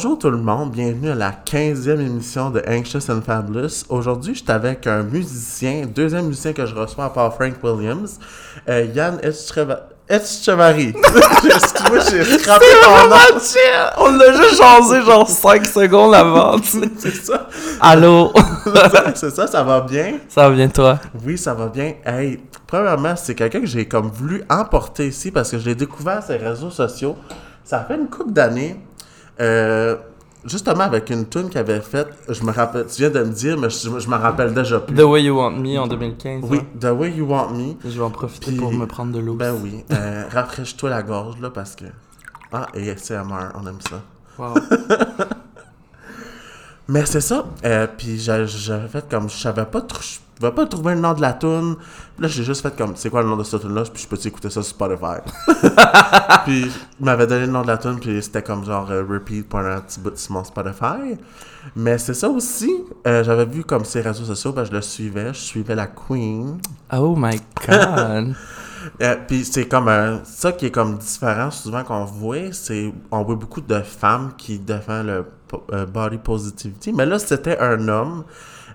Bonjour tout le monde. Bienvenue à la 15e émission de Anxious and Fabulous. Aujourd'hui, je suis avec un musicien, deuxième musicien que je reçois à part Frank Williams, euh, Yann Etchevari. Excuse-moi, j'ai scrappé ton nom. On l'a juste changé genre 5 secondes avant. C'est ça. Allô? C'est ça, ça va bien? Ça va bien toi? Oui, ça va bien. Hey, premièrement, c'est quelqu'un que j'ai comme voulu emporter ici parce que je l'ai découvert sur les réseaux sociaux. Ça fait une couple d'années. Euh, justement avec une tune qu'il avait faite, je me rappelle, tu viens de me dire, mais je, je me rappelle déjà plus. The Way You Want Me en 2015. Oui, hein. The Way You Want Me. Je vais en profiter Puis- pour me prendre de l'eau. Ben oui. Euh, rafraîchis-toi la gorge, là, parce que. Ah, et CMR, on aime ça. Wow. Mais c'est ça. Euh, puis j'a- j'avais fait comme. Je savais pas trop. Je pouvais pas trouver le nom de la tune. Là, j'ai juste fait comme. C'est quoi le nom de cette tune-là? Puis je peux écouter ça sur Spotify. puis il m'avait donné le nom de la tune. Puis c'était comme genre euh, repeat pour un petit bout sur mon Spotify. Mais c'est ça aussi. euh, j'avais vu comme ses réseaux sociaux. Ben, je le suivais. Je suivais la Queen. Oh my god. Euh, puis c'est comme un- ça qui est comme différent souvent qu'on voit, c'est on voit beaucoup de femmes qui défendent le euh, body positivity, mais là c'était un homme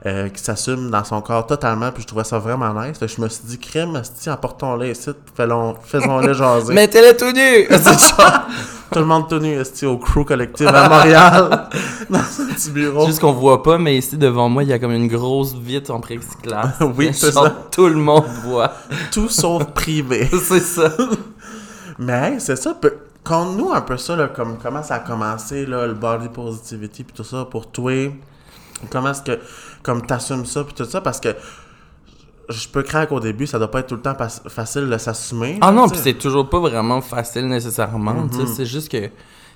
euh, qui s'assume dans son corps totalement, puis je trouvais ça vraiment nice. Fait que je me suis dit crème, si apportons-le ici, faisons- faisons-le jaser. Mettez-le tout nu! Tout le monde tenu esti, au crew collectif à Montréal, dans un petit bureau. Juste qu'on voit pas, mais ici devant moi, il y a comme une grosse vitre en plexiglas. Oui, c'est Genre, ça. Tout le monde voit. Tout sauf privé. C'est ça. Mais hey, c'est ça. peu- Conte-nous un peu ça, là, comme, comment ça a commencé, là, le body positivity, puis tout ça, pour toi. Comment est-ce que, comme t'assumes ça, puis tout ça, parce que je peux craindre qu'au début, ça doit pas être tout le temps facile de s'assumer. Ah non, puis c'est toujours pas vraiment facile nécessairement. sais, Mhm. C'est juste que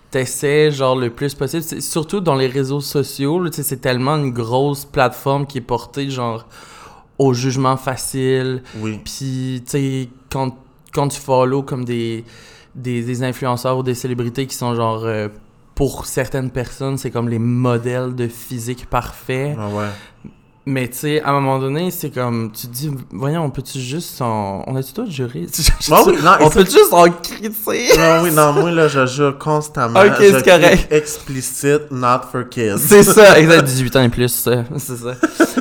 t'essaies genre le plus possible. Surtout dans les réseaux sociaux, c'est tellement une grosse plateforme qui est portée genre au jugement facile. Oui. Puis tu sais, quand, quand tu follow comme des, des, des influenceurs ou des célébrités qui sont genre... euh, pour certaines personnes, c'est comme les modèles de physique parfait. Ah ouais. Mais tu sais, à un moment donné, c'est comme, tu te dis, voyons, on peut-tu juste s'en... On a-tu? Bon, oui, non, on peut juste en critiquer? Non, oui, non, moi, là, je jure constamment. Ok, c'est correct. Explicite, not for kids. C'est ça, exact, 18 ans et plus, c'est ça.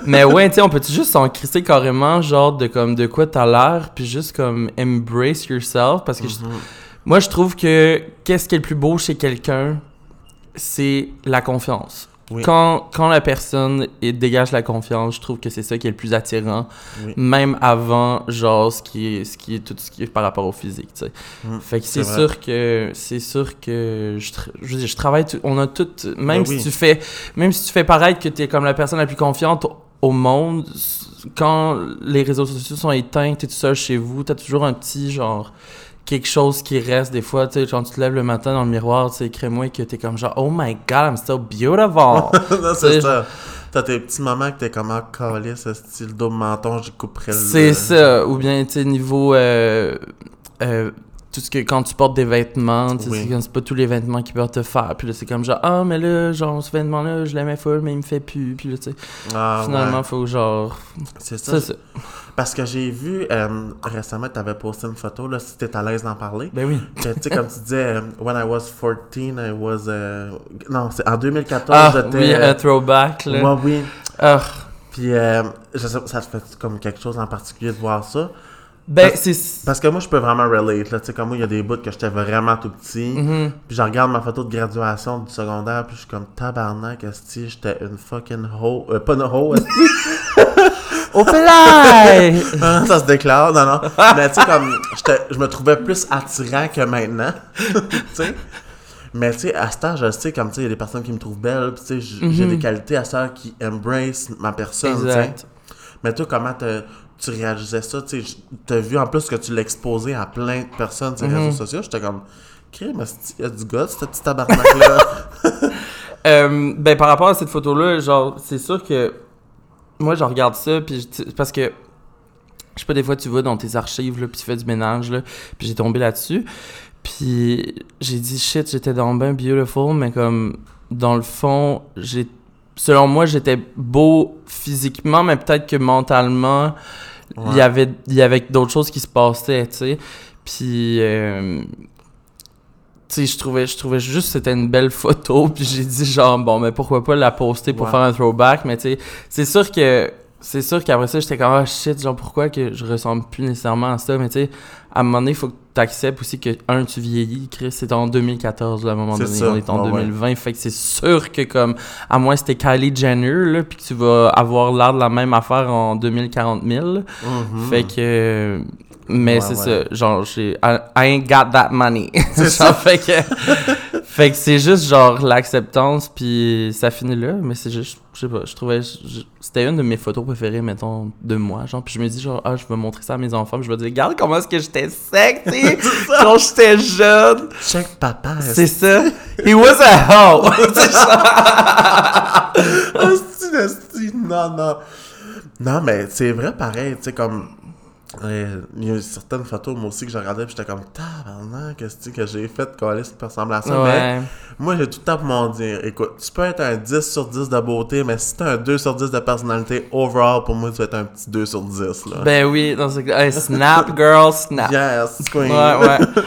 Mais ouais, tu sais, on peut-tu juste s'en crisser carrément, genre, de comme, de quoi t'as l'air, puis juste comme, embrace yourself, parce que je- Mhm. moi, je trouve que, qu'est-ce qui est le plus beau chez quelqu'un, c'est la confiance. Oui. Quand, quand la personne dégage la confiance, je trouve que c'est ça qui est le plus attirant, Oui. même avant, genre, ce qui est, ce qui est tout ce qui est par rapport au physique, tu sais. Mm, Fait que c'est sûr que c'est sûr que je, tra- je veux dire, je travaille tout- on a tout même Ben oui. si tu fais même si tu fais paraître que tu es comme la personne la plus confiante au monde quand les réseaux sociaux sont éteints, tu es tout seul chez vous, tu as toujours un petit genre quelque chose qui reste des fois, tu sais quand tu te lèves le matin dans le miroir, tu sais crée-moi que tu es comme genre oh my god, I'm so beautiful. non, c'est ça. T'as tes petits moments que t'es comme, ah, calé, ce style dos menton, j'y couperais le. C'est ça. Ou bien, tu sais, niveau. euh, euh, tout ce que quand tu portes des vêtements, tu Oui. c'est pas tous les vêtements qui peuvent te faire. Puis là, c'est comme genre, ah, mais là, genre, ce vêtement-là, je l'aimais full, mais il me fait plus. Puis là, tu sais, Ah, finalement, ouais. faut genre. C'est ça. C'est ça. Parce que j'ai vu euh, récemment, tu avais posté une photo, là, si tu à l'aise d'en parler. Ben oui. Tu sais, comme tu disais, euh, when I was 14, I was. euh, Non, c'est en 2014, Ah, j'étais. oui, un throwback, là. ouais, oui. Ah. Puis, euh, je sais, ça te fait comme quelque chose en particulier de voir ça? Ben, Parce- c'est. Parce que moi, je peux vraiment relate. Là. Tu sais, comme moi, il y a des bouts que j'étais vraiment tout petit. Mhm. Puis je regarde ma photo de graduation du secondaire, puis je suis comme tabarnak, esti, j'étais une fucking hoe. Euh, pas une hoe, esti. Au play! Ah, ça se déclare, non, non. Mais tu sais, comme, je me trouvais plus attirant que maintenant. tu sais. Mais tu sais, à cet âge, je sais, comme tu sais, il y a des personnes qui me trouvent belle, tu sais, j'ai Mhm. des qualités à ça qui embrace ma personne, tu sais. Mais toi, comment te- tu réagissais ça, tu t'as vu en plus que tu l'exposais à plein de personnes sur les Mhm. réseaux sociaux, j'étais comme, crime, il y a du gars, ce petit tabarnak-là. Euh, ben, par rapport à cette photo-là, genre, c'est sûr que moi, je regarde ça, puis parce que, je sais pas, des fois, tu vas dans tes archives, là, puis tu fais du ménage, là, puis j'ai tombé là-dessus, puis j'ai dit, shit, j'étais dans ben beautiful, mais comme, dans le fond, j'ai, selon moi, j'étais beau physiquement, mais peut-être que mentalement, il Ouais. y avait, il y avait d'autres choses qui se passaient, tu sais, puis... euh, sais, je trouvais, je trouvais juste que c'était une belle photo, puis j'ai dit genre, bon, mais pourquoi pas la poster pour Ouais. faire un throwback, mais tu sais, c'est sûr que, c'est sûr qu'après ça, j'étais comme, ah shit, genre, pourquoi que je ressemble plus nécessairement à ça, mais tu sais, à un moment donné, il faut que tu acceptes aussi que, un, tu vieillis, Chris, c'est en 2014, là, à un moment donné, ça, on est en ouais, ouais. 2020, fait que c'est sûr que, comme, à moins c'était Kylie Jenner, là, puis que tu vas avoir l'air de la même affaire en 2040 000, là. Mhm. Fait que. Mais Ouais, c'est ouais. ça. Genre, j'ai. I, I ain't got that money. C'est Genre, Fait que. fait que c'est juste, genre, l'acceptance, puis ça finit là. Mais c'est juste. Je sais pas. Je trouvais. C'était une de mes photos préférées, mettons, de moi. Genre, puis je me dis, genre, ah, je vais montrer ça à mes enfants. Puis je vais dire, regarde comment est-ce que j'étais sec, tu sais. Quand j'étais jeune. Check papa. C'est ça. He was a hoe. C'est ça. Non, non. Non, mais c'est vrai pareil, tu sais, comme. Il y a eu certaines photos, moi aussi, que je regardais, puis j'étais comme, tabarnak, qu'est-ce que j'ai fait de coller cette ressemble à ça. Mais moi, j'ai tout le temps pour m'en dire, écoute, tu peux être un 10 sur 10 de beauté, mais si t'as un 2 sur 10 de personnalité, overall, pour moi, tu vas être un petit 2 sur 10, là. Ben oui, dans ce hey, snap, girl, snap. Yes, queen. Ouais, ouais.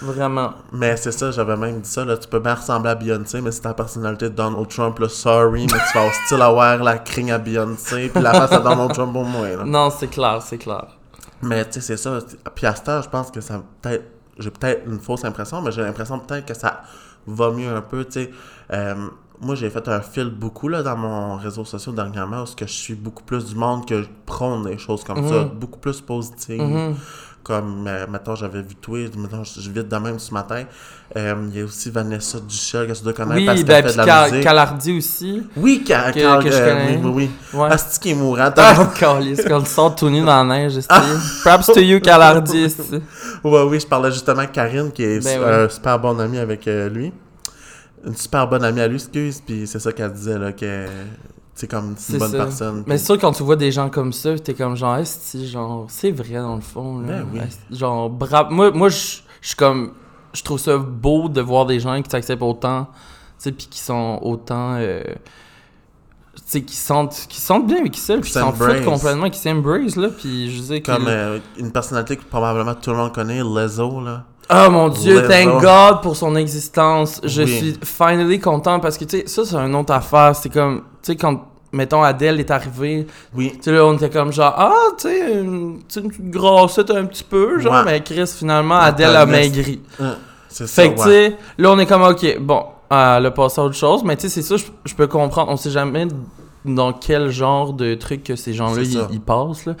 Vraiment. Mais c'est ça, j'avais même dit ça, là, tu peux bien ressembler à Beyoncé, mais si ta personnalité de Donald Trump, là, sorry, mais tu vas au style avoir la crigne à Beyoncé, puis la face à Donald Trump pour moi, là. Non, c'est clair, c'est clair. Mais tu sais, c'est ça. Puis à cette heure, je pense que ça peut-être. J'ai peut-être une fausse impression, mais j'ai l'impression peut-être que ça va mieux un peu, tu sais. Euh, moi, j'ai fait un fil beaucoup là, dans mon réseau social dernièrement, où que je suis beaucoup plus du monde que je prône des choses comme ça, Mhm. beaucoup plus positives. Mhm. Comme, euh, mettons, j'avais vu toi, mettons, je vide de même ce matin. Euh, Il y a aussi Vanessa Duchel, que tu dois connaître parce Oui, qu'elle ben, fait puis de la musique. Calardi aussi. Oui, Cal- que- Cal- que je euh, oui, oui, oui. Ouais. Asti qui est mourant. Ah, calice, quand le sort tout nu dans la neige, esti. Props to you, Calardi. Ouais, oui, je parlais justement de Karine, qui est Ben un ouais. super bon ami avec euh, lui. Une super bonne amie à lui, excuse, puis c'est ça qu'elle disait, là, que c'est comme c'est C'est une bonne ça. personne. Mais c'est sûr, quand tu vois des gens comme ça, t'es comme genre, esti, genre, c'est vrai dans le fond, là? Ben oui. Genre, bravo. Moi, moi je suis comme, je trouve ça beau de voir des gens qui t'acceptent autant, tu puis qui sont autant. euh, tu sais, qui sentent, qui sentent bien avec ça, puis qui s'en foutent complètement, qui s'embrace, là, puis je sais que... Comme euh, une personnalité que probablement tout le monde connaît, Lizzo, là. Oh mon dieu, thank God pour son existence. Je Oui. suis finally content parce que, tu sais, ça, c'est une autre affaire. C'est comme, tu sais, quand, mettons, Adèle est arrivée, Oui. tu sais, là, on était comme genre, ah, tu sais, une, tu sais, une petite grossette un petit peu, genre, Ouais. mais Chris, finalement, Adèle a maigri. Euh, c'est ça, Fait que, tu ouais. sais, là, on est comme, ok, bon, elle a passé à autre chose, mais tu sais, c'est ça, je, je peux comprendre. On sait jamais dans quel genre de truc que ces gens-là, C'est ils, ça. ils passent, là.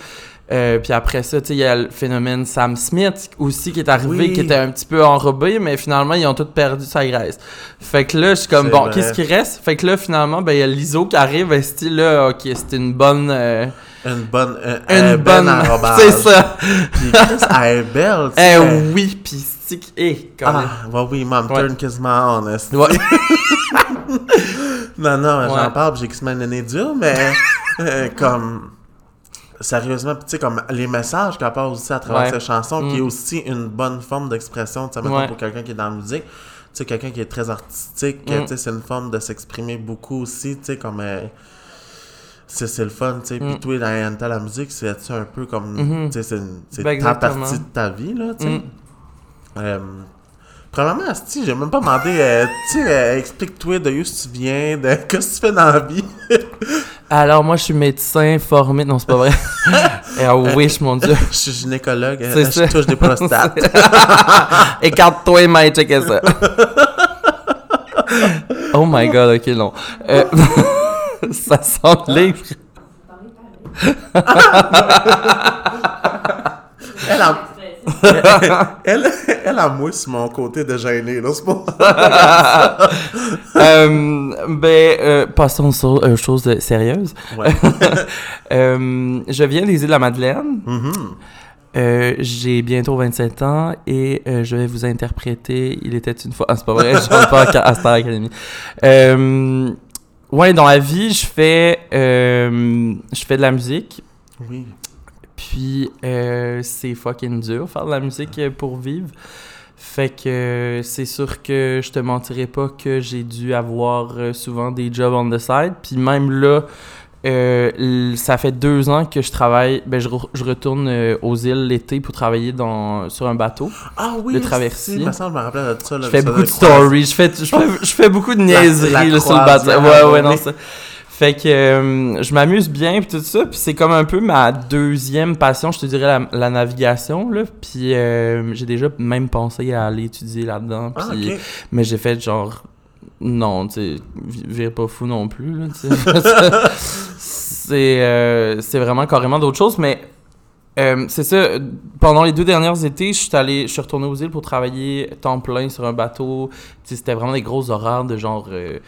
Euh, puis après ça, tu sais, il y a le phénomène Sam Smith aussi qui est arrivé, Oui. qui était un petit peu enrobé, mais finalement, ils ont tous perdu sa graisse. Fait que là, je suis comme, bon, qu'est-ce qui reste? Fait que là, finalement, ben, il y a l'ISO qui arrive, et style, là, ok, c'était une bonne... euh, Une bonne. euh, une bonne... c'est ça! Puis elle est belle, tu Eh oui, pis c'est... Eh, quand même. Ah, ouais, oui, mom, turn quasiment honest. Ouais. Non, non, Ouais. j'en parle, puis j'ai quasiment le nez dur, mais euh, comme. Sérieusement, puis tu sais, comme les messages qu'elle passe aussi à travers Ouais. ses chansons, qui est Mm. aussi une bonne forme d'expression, tu sais, Ouais. pour quelqu'un qui est dans la musique. Tu sais, quelqu'un qui est très artistique, Mm. tu sais, c'est une forme de s'exprimer beaucoup aussi, tu sais, comme. euh, c'est le fun, tu sais. Puis Mm. toi, dans dans la musique, c'est un peu comme. Mhm. Tu sais, c'est Ben, ta partie de ta vie, là, tu sais. Mm. Euh, premièrement, Asti, j'ai même pas demandé, euh, tu sais, euh, explique-toi de où tu viens, de qu'est-ce que tu fais dans la vie. Alors, moi, je suis médecin formé... Non, c'est pas vrai. I wish, mon dieu. Je suis gynécologue, euh, je ça. touche des prostates. Écarte-toi, mec, checker ça. oh my god, ok, non. Euh, ça sent livre. elle, a, elle, elle a moi sur mon côté de gêné, là, c'est pas... Euh, ben, euh, passons sur euh, chose de- sérieuse. Ouais. Je viens des îles de la Madeleine. Mhm. Euh, J'ai bientôt 27 ans et je vais vous interpréter Il était une fois. Ah, c'est pas vrai, je chante pas à Star Academy. Ouais, dans la vie, je fais, je fais de la musique. Oui. Puis euh, c'est fucking dur faire de la musique euh, pour vivre. Fait que euh, c'est sûr que je te mentirais pas que j'ai dû avoir euh, souvent des jobs on the side. Puis même là, euh, ça fait deux ans que je travaille. Ben, je, re- je retourne aux îles l'été pour travailler dans, sur un bateau. Ah oui, de traversier. si, Il me semble, je me rappelais de ça. Là, Je fais ça beaucoup de stories. Je fais, je fais, je fais beaucoup de niaiseries là, sur le bateau. croisière, Ouais, ouais, non, ça. Fait que euh, je m'amuse bien puis tout ça. Puis c'est comme un peu ma deuxième passion, je te dirais, la, la navigation. Là. Puis euh, j'ai déjà même pensé à aller étudier là-dedans. Ah. Mais j'ai fait genre. Non, tu sais, vi- vire pas fou non plus. Là, c'est euh, c'est vraiment carrément d'autres choses. Mais euh, c'est ça. Pendant les deux dernières étés, je suis allé, je suis retourné aux îles pour travailler temps plein sur un bateau. C'était vraiment des gros horaires de genre. euh,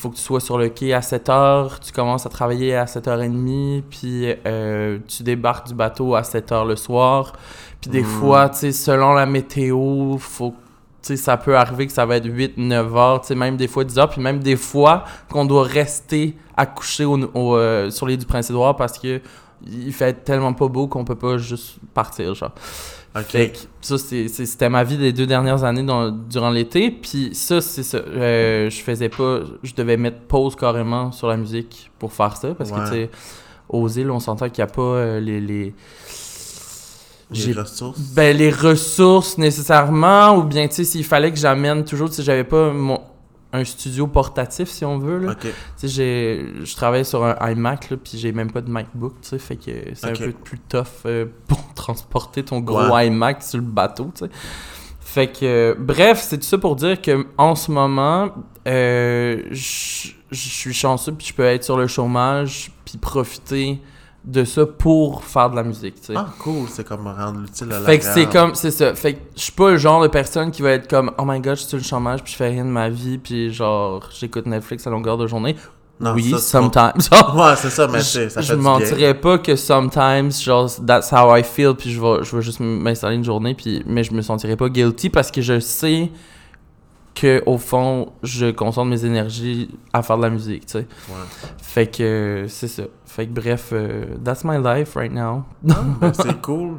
faut que tu sois sur le quai à 7h, tu commences à travailler à 7h30, puis euh, tu débarques du bateau à 7h le soir. Puis des Mm. fois, tu sais, selon la météo, faut tu sais, ça peut arriver que ça va être 8, 9 heures, même des fois 10 heures, puis même des fois qu'on doit rester accouché au, au, euh, sur l'île du Prince-Édouard parce que il fait tellement pas beau qu'on peut pas juste partir, genre. Ok. Fait que ça, c'était ma vie des deux dernières années dans- durant l'été. Puis ça, c'est ça. euh, je faisais pas... Je devais mettre pause carrément sur la musique pour faire ça. Parce Ouais. que, tu sais, aux îles, on s'entend qu'il n'y a pas euh, les... les... Les ressources. Ben, les ressources nécessairement, ou bien, tu sais, s'il fallait que j'amène toujours, tu sais, j'avais pas mon, un studio portatif, si on veut, là. J'ai- je travaille sur un iMac, là, puis j'ai même pas de MacBook, tu sais, fait que c'est un peu plus tough euh, pour transporter ton gros Ouais. iMac sur le bateau, tu sais. Fait que, euh, bref, c'est tout ça pour dire que en ce moment, euh, je je suis chanceux, puis je peux être sur le chômage, puis profiter de ça pour faire de la musique, tu sais. Ah, cool. C'est comme rendre l'utile à la Fait que c'est comme, c'est ça. Fait que je suis pas le genre de personne qui va être comme, oh my god, je suis sur le chômage, puis je fais rien de ma vie, puis genre, j'écoute Netflix à longueur de journée. Non, oui, ça, c'est sometimes. Genre, Ouais, c'est ça, mais je ça je du bien. mentirais pas que sometimes, genre, that's how I feel, puis je vais, je vais juste m'installer une journée, puis, mais je me sentirais pas guilty parce que je sais que au fond, je concentre mes énergies à faire de la musique, tu sais. Ouais. Fait que c'est ça. Fait que bref, euh, that's my life right now. Ah, ben, c'est cool.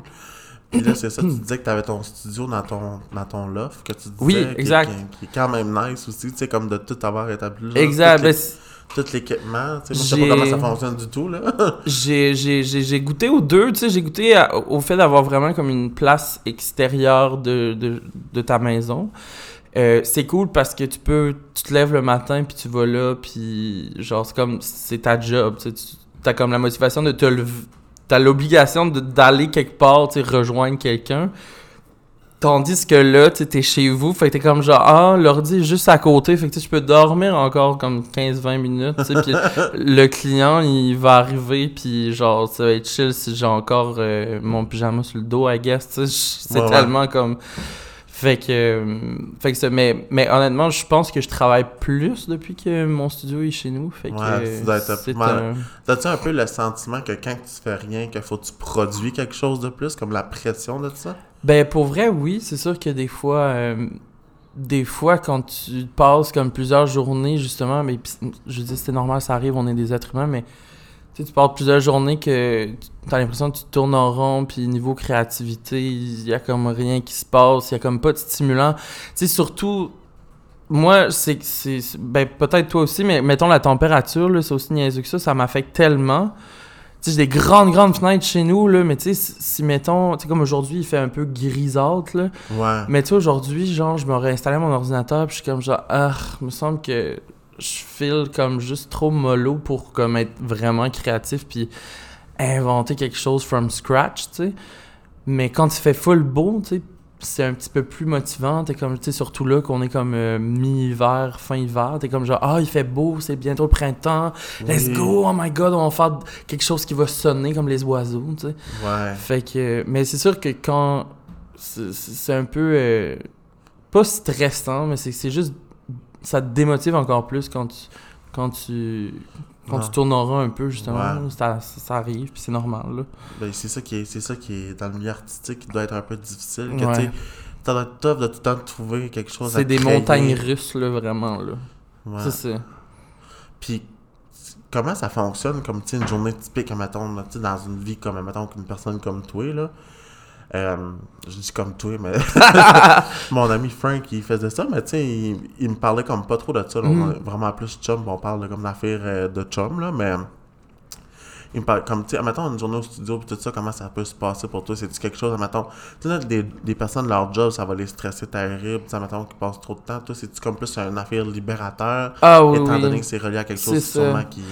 Puis là, c'est ça, tu disais que tu avais ton studio dans ton, dans ton loft, que tu disais. Oui, exact. Qui, qui est quand même nice aussi, tu sais, comme de tout avoir établi là. Exact. Tout, ben, tout l'équipement, tu sais. Moi, je sais pas comment ça fonctionne du tout, là. J'ai, j'ai, j'ai, j'ai goûté aux deux, tu sais, j'ai goûté à- au fait d'avoir vraiment comme une place extérieure de, de, de ta maison. Euh, c'est cool parce que tu peux, tu te lèves le matin puis tu vas là puis genre c'est comme, c'est ta job, tu as comme la motivation de te lever, t'as l'obligation d'aller quelque part, tu rejoindre quelqu'un. Tandis que là, tu t'es chez vous, fait que t'es comme genre, ah, l'ordi est juste à côté, fait que tu peux dormir encore comme 15-20 minutes, tu sais, puis le client, il va arriver, puis genre, ça va être chill si j'ai encore euh, mon pyjama sur le dos, I guess, tu sais, je- c'est Ouais, ouais. tellement comme... Fait que, euh, fait que ça, mais, mais honnêtement, je pense que je travaille plus depuis que mon studio est chez nous, fait que Ouais, c'est mal. un... T'as-tu un peu le sentiment que quand tu fais rien, qu'il faut que tu produis quelque chose de plus, comme la pression de ça? Ben, pour vrai, oui. C'est sûr que des fois, euh, des fois, quand tu passes comme plusieurs journées, justement, mais je dis c'est normal, ça arrive, on est des êtres humains, mais tu sais, tu passes plusieurs journées que tu as l'impression que tu tournes en rond, puis niveau créativité, il y a comme rien qui se passe, il y a comme pas de stimulant. Tu sais, surtout, moi, c'est Ben, peut-être toi aussi, mais mettons la température, là, c'est aussi niaiseux que ça, ça m'affecte tellement. Tu sais, j'ai des grandes, grandes fenêtres chez nous, là, mais tu sais, si, si, mettons, tu sais, comme aujourd'hui, il fait un peu grisâtre, là. Ouais. Mais tu sais, aujourd'hui, genre, je m'aurais installé mon ordinateur, puis je suis comme genre, ah, il me semble que je file comme juste trop mollo pour comme être vraiment créatif, puis inventer quelque chose from scratch, tu sais. Mais quand il fait full beau, tu sais, c'est un petit peu plus motivant. T'es comme, tu sais, surtout là qu'on est comme euh, mi-hiver, fin hiver. T'es comme genre, ah, il fait beau, c'est bientôt le printemps. Let's Oui. go, oh my god, on va faire quelque chose qui va sonner comme les oiseaux, tu sais. Ouais. Fait que. Mais c'est sûr que quand. C'est un peu. euh, pas stressant, mais c'est c'est juste. Ça te démotive encore plus quand tu. Quand tu. Quand Non. tu tournes en rond un peu, justement. Ouais. Ça, ça, ça arrive, puis c'est normal, là. Ben, c'est ça qui est, c'est ça qui est dans le milieu artistique qui doit être un peu difficile. Que Ouais. tu doit être tough de tout le temps trouver quelque chose à C'est des créer. montagnes russes, là, vraiment, là. Ouais. C'est ça. Puis, comment ça fonctionne comme, une journée typique, mettons, dans une vie comme, mettons, qu'une personne comme toi, là? Euh, je dis comme toi, mais mon ami Frank, il faisait ça, mais tu sais, il, il me parlait comme pas trop de ça. là. On est vraiment plus chum, on parle de, comme d'affaires euh, de chum, là, mais il me parle, comme, tu sais, mettons, une journée au studio, puis tout ça, comment ça peut se passer pour toi? C'est-tu quelque chose, mettons, tu sais, des, des personnes, leur job, ça va les stresser terrible, tu sais, mettons, qu'ils passent trop de temps. Toi, c'est-tu comme plus un affaire libérateur, Ah oui, étant oui. donné que c'est relié à quelque chose, ça. sûrement, qui.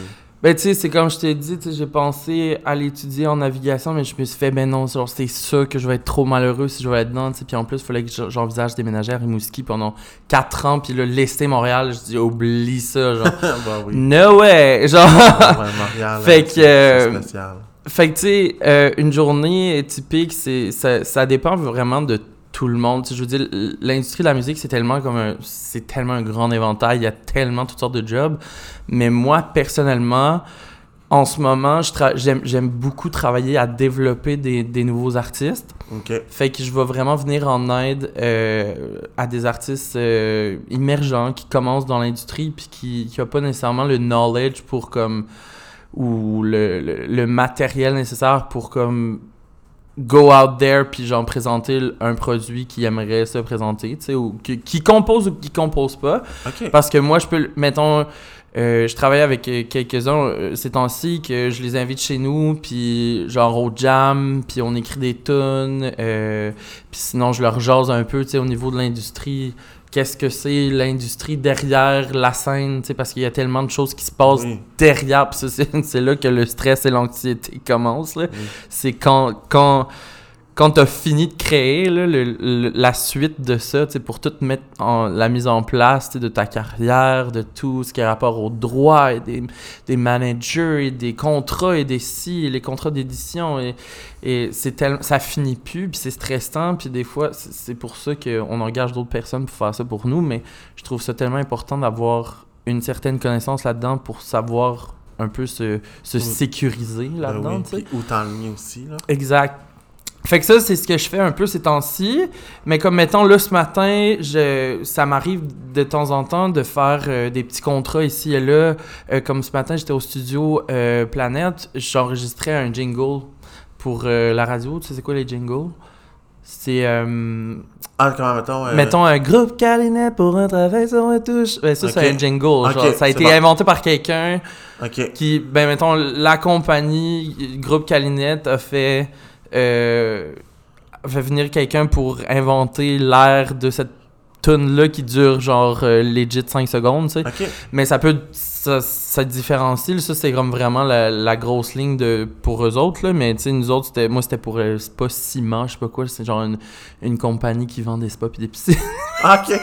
Ben, tu sais, c'est comme je t'ai dit, j'ai pensé à l'étudier en navigation, mais je me suis fait, ben non, genre, c'est sûr que je vais être trop malheureux si je vais être dedans, tu. Puis en plus, il fallait que je- j'envisage déménager à Rimouski pendant 4 ans, puis là, laisser Montréal, je dis, oublie ça, genre. bah oui. no way! Genre. Ouais, Montréal, Fait euh, que, euh. Fait que, tu sais, euh, une journée typique, c'est ça, ça dépend vraiment de tout le monde. Tu sais, je veux dire, l'industrie de la musique, c'est tellement comme un, c'est tellement un grand éventail. Il y a tellement toutes sortes de jobs. Mais moi, personnellement, en ce moment, j'aime beaucoup travailler à développer des, des nouveaux artistes. Fait que je vais vraiment venir en aide euh, à des artistes euh, émergents qui commencent dans l'industrie puis qui n'ont pas nécessairement le knowledge pour comme ou le, le, le matériel nécessaire pour comme go out there puis genre présenter un produit qui aimerait se présenter, tu sais, ou qui, qui compose ou qui compose pas. Parce que moi, je peux, mettons, euh, je travaille avec euh, quelques-uns euh, ces temps-ci que je les invite chez nous, puis genre au jam, puis on écrit des tunes, euh, puis sinon je leur jase un peu, tu sais, au niveau de l'industrie. Qu'est-ce que c'est l'industrie derrière la scène, parce qu'il y a tellement de choses qui se passent Oui. derrière, c'est là que le stress et l'anxiété commencent. Oui. C'est quand, quand, quand t'as fini de créer là, le- le- la suite de ça, pour tout mettre en la mise en place de ta carrière, de tout ce qui a rapport aux droits et des, des managers et des contrats et des si, et les contrats d'édition et, et c'est ça finit plus puis c'est stressant puis des fois c'est pour ça qu'on engage d'autres personnes pour faire ça pour nous mais je trouve ça tellement important d'avoir une certaine connaissance là-dedans pour savoir un peu se, se Oui. sécuriser Ben là-dedans, oui. Puis où t'enlignes aussi, là. Exact. Fait que ça, c'est ce que je fais un peu ces temps-ci. Mais comme, mettons, là, ce matin, je, ça m'arrive de temps en temps de faire euh, des petits contrats ici et là. Euh, comme ce matin, j'étais au studio euh, Planète, j'enregistrais un jingle pour la radio. Tu sais, c'est quoi les jingles? C'est, Ah, comment, mettons. euh, mettons, un groupe Calinet pour un travail sur un touche. Ben, ça, c'est un jingle. Genre, ça a été bon. inventé par quelqu'un qui, ben, mettons, la compagnie, groupe Calinette a fait, euh, fait venir quelqu'un pour inventer l'air de cette tune-là qui dure genre euh, legit 5 secondes, tu sais. Mais ça peut, ça, ça différencie, là. ça c'est comme vraiment la, la grosse ligne de, pour eux autres, là. Mais tu sais, nous autres, c'était, moi c'était pour euh, Spa Ciment, je sais pas quoi, c'est genre une, une compagnie qui vend des spas pis des piscines. Ah, ok.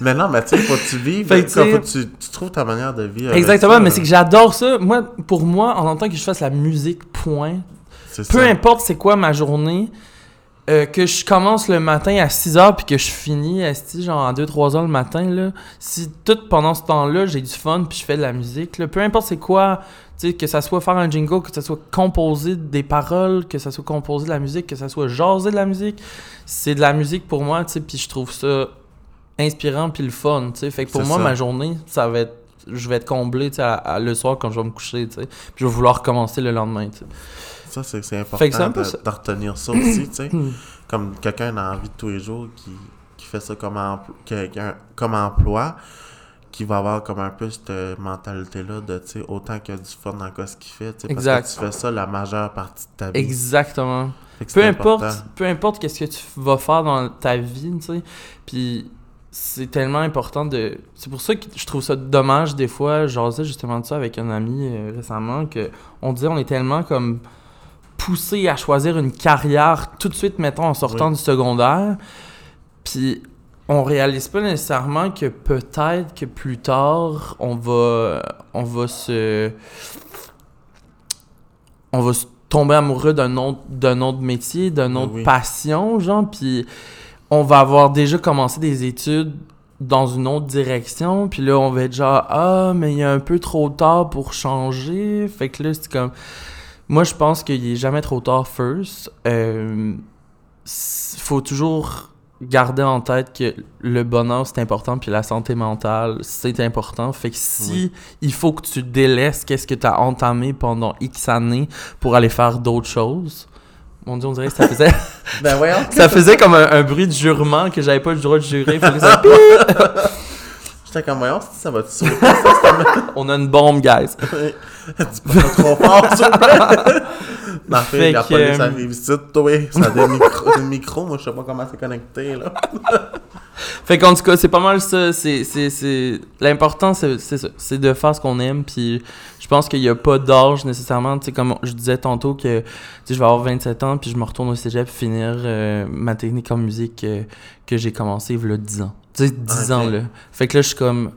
Mais non, mais tu sais, faut que tu vives. Fait que, comme, faut tu que tu, tu trouves ta manière de vivre. Exactement, ça, mais là. c'est que j'adore ça. Moi, pour moi, en tant que je fasse la musique, point, Peu ça. importe c'est quoi ma journée, euh, que je commence le matin à 6 h puis que je finis esti, genre à 2-3 heures le matin, là, si tout pendant ce temps-là, j'ai du fun puis je fais de la musique, là, peu importe c'est quoi, que ça soit faire un jingle, que ça soit composer des paroles, que ça soit composer de la musique, que ça soit jaser de la musique, c'est de la musique pour moi, tu puis je trouve ça inspirant puis le fun, tu. Fait que pour moi, ça. ma journée, ça va être je vais être comblé à- à- le soir quand je vais me coucher, tu sais. Puis je vais vouloir recommencer le lendemain, tu sais. Ça, c'est important de, ça. de retenir ça aussi, tu sais. comme quelqu'un dans la vie de tous les jours qui, qui fait ça comme, empl- quelqu'un- comme emploi, qui va avoir comme un peu cette mentalité-là de, tu sais, autant qu'il y a du fun dans quoi ce qu'il fait, tu sais, parce que tu fais ça la majeure partie de ta vie. Exactement. Peu importe, peu importe qu'est-ce que tu vas faire dans ta vie, tu sais. Puis c'est tellement important de. C'est pour ça que je trouve ça dommage des fois. J'osais justement de ça avec un ami euh, récemment que on disait on est tellement comme poussé à choisir une carrière tout de suite, mettons, en sortant Oui. du secondaire. Puis on réalise pas nécessairement que peut-être que plus tard on va on va se on va se tomber amoureux d'un autre d'un autre métier, d'une autre oui. passion, genre puis on va avoir déjà commencé des études dans une autre direction, puis là on va être genre ah mais il est un peu trop tard pour changer, fait que là c'est comme moi je pense qu'il est jamais trop tard first. Euh, faut toujours garder en tête que le bonheur c'est important puis la santé mentale c'est important fait que si Oui. il faut que tu délaisses qu'est-ce que tu as entamé pendant X années pour aller faire d'autres choses mon dieu on dirait que ça faisait Ben voyons. ça faisait comme un, un bruit de jurement que j'avais pas le droit de jurer faut que ça- J'étais comme, voyons, ça va te sauter. On a une bombe, guys. Pas trop fort, s'il en fait, la police euh, arrive ici, toi. Ça a des micros, moi, je sais pas comment c'est connecté, là. Fait qu'en tout cas, c'est pas mal ça. C'est, c'est, c'est... L'important, c'est, ça. C'est de faire ce qu'on aime. Puis je pense qu'il y a pas d'âge nécessairement. Tu sais, comme je disais tantôt que je vais avoir 27 ans, puis je me retourne au cégep finir euh, ma technique en musique euh, que j'ai commencé il y a 10 ans. Tu sais, 10 Ok. ans, là. Fait que là, je suis comme.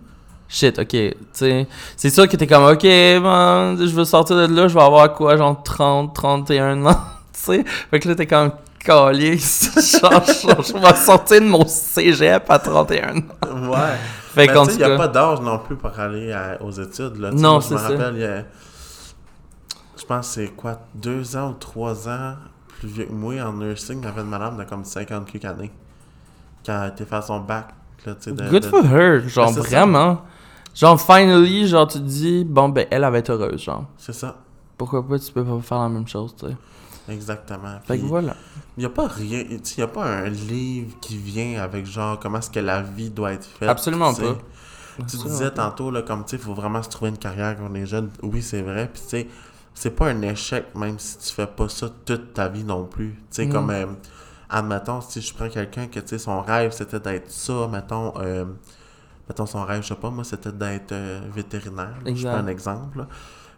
Shit, ok. Tu sais, c'est sûr que t'es comme, ok, ben, je veux sortir de là, je vais avoir quoi, genre 30, 31 ans. tu sais, fait que là, t'es comme, genre, je vais sortir de mon cégep à 31 ans. Ouais. Fait qu'en tu sais, tout il n'y a pas d'âge non plus pour aller à- aux études. Là. Non, moi, je c'est me ça. rappelle, il y a, je pense que c'est quoi, deux ans ou trois ans plus vieux que moi en nursing, avait une madame de comme 50 quelques années qui a été faire son bac. Là, de, Good de- for her, genre c'est ça. Genre, finally, genre, tu te dis, bon, ben, elle, elle va être heureuse, genre. C'est ça, Pourquoi pas, tu peux pas faire la même chose, tu sais. exactement. Fait que voilà. Il n'y a pas rien, tu sais, il a pas un livre qui vient avec genre comment est-ce que la vie doit être faite. Absolument tu sais. pas. Tu Absolument disais pas. tantôt, là, comme tu sais, il faut vraiment se trouver une carrière quand on est jeune. Oui, c'est vrai. Puis tu sais, c'est pas un échec même si tu fais pas ça toute ta vie non plus. Tu sais, Mm. comme, euh, admettons, si je prends quelqu'un que, tu sais, son rêve c'était d'être ça, mettons, euh, mettons son rêve, je sais pas, moi, c'était d'être euh, vétérinaire. là. Je Exact. prends un exemple, là.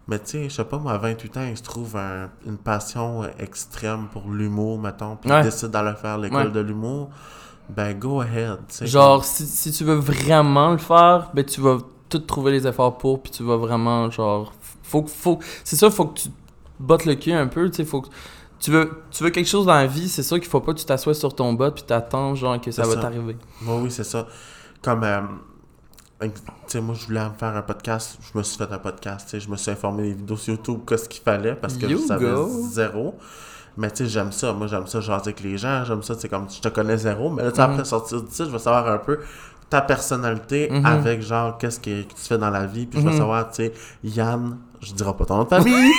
Mais tu sais, je sais pas, moi, à 28 ans, il se trouve un- une passion euh, extrême pour l'humour, mettons, puis Ouais. il décide d'aller faire l'école Ouais. de l'humour. Ben, go ahead. Genre, si, si tu veux vraiment le faire, ben, tu vas tout trouver les efforts pour, puis tu vas vraiment, genre, faut que, faut, c'est ça, faut que tu bottes le cul un peu, tu sais, faut que, tu veux, tu veux quelque chose dans la vie, c'est sûr qu'il faut pas que tu t'assoies sur ton bot puis t'attends, genre, que ça C'est va ça. t'arriver. Oui, oui, c'est ça. Comme, euh, ex- tu sais, moi, je voulais me faire un podcast. Je me suis fait un podcast. tu sais, Je me suis informé des vidéos sur YouTube, qu'est-ce qu'il fallait, parce que You je savais go. zéro. Mais tu sais, j'aime ça. Moi, j'aime ça jaser avec les gens. J'aime ça, c'est comme je te connais zéro. Mais là, tu Mhm. après sortir d'ici, je veux savoir un peu ta personnalité Mhm. avec, genre, qu'est-ce que, tu fais dans la vie. Puis je veux Mhm. savoir, tu sais, Yann, je dirai pas ton nom de famille.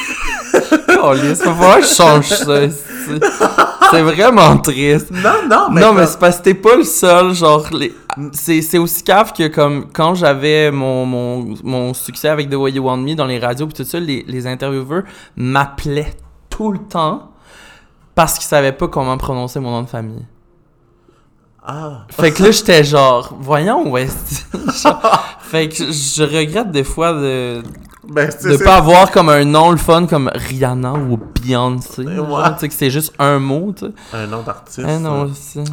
Oh, falloir que je change ça. c'est vraiment triste. non, non, mais. non, mais c'est parce que t'es pas le seul, genre, les... c'est, aussi cave que, comme, quand j'avais mon, mon, mon succès avec The Way You Want Me dans les radios pis tout ça, les, les intervieweurs m'appelaient tout le temps parce qu'ils savaient pas comment prononcer mon nom de famille. Ah. Fait que là, j'étais genre, voyons, ouais. genre, fait que je regrette des fois de, Ben, c'est de c'est- pas avoir comme un nom le fun comme Rihanna ou Beyoncé. Ouais. Tu sais, que c'est juste un mot, tu sais. un nom d'artiste. Non, là. c'est...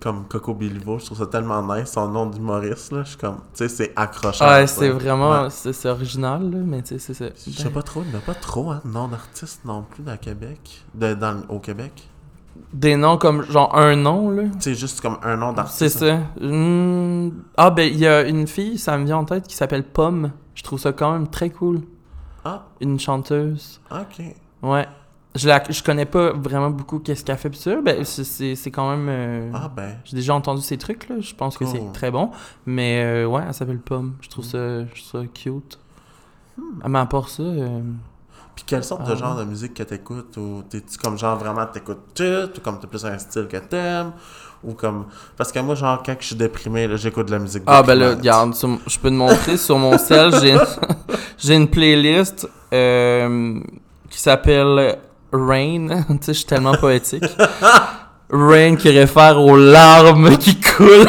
comme Coco Bilivo, je trouve ça tellement nice, son nom d'humoriste, là, je suis comme, tu sais, c'est accrocheur. Ouais, c'est vraiment... Ouais. C'est c'est original, là, mais tu sais, c'est ça. Je sais pas trop, il n'y a pas trop, hein, nom d'artiste non plus dans Québec, de, dans, au Québec. Des noms comme, genre, un nom, là. Tu sais, juste comme un nom C'est d'artiste. ça. Hmm. Ah, ben, il y a une fille, ça me vient en tête, qui s'appelle Pomme. Je trouve ça quand même très cool. Ah, Une chanteuse. ok. Ouais. Je, la, je connais pas vraiment beaucoup qu'est-ce qu'elle fait pis ça. Ben, c'est- c'est quand même... euh, Ah, ben. J'ai déjà entendu ces trucs, là. Je pense que c'est très bon. Mais, euh, ouais, elle s'appelle Pomme. Je trouve ça, je trouve ça cute. Ah, Mais à part ça... euh, Puis quelle sorte Ah de genre de musique que t'écoutes Ou t'es-tu comme genre vraiment t'écoutes tout Ou comme t'as plus un style que t'aimes Ou comme. Parce que moi, genre, quand je suis déprimé, j'écoute de la musique Ah ben là, regarde, sur- je peux te montrer sur mon cell, j'ai j'ai une playlist euh, qui s'appelle Rain. tu sais, je suis tellement poétique. Rain qui réfère aux larmes qui coulent.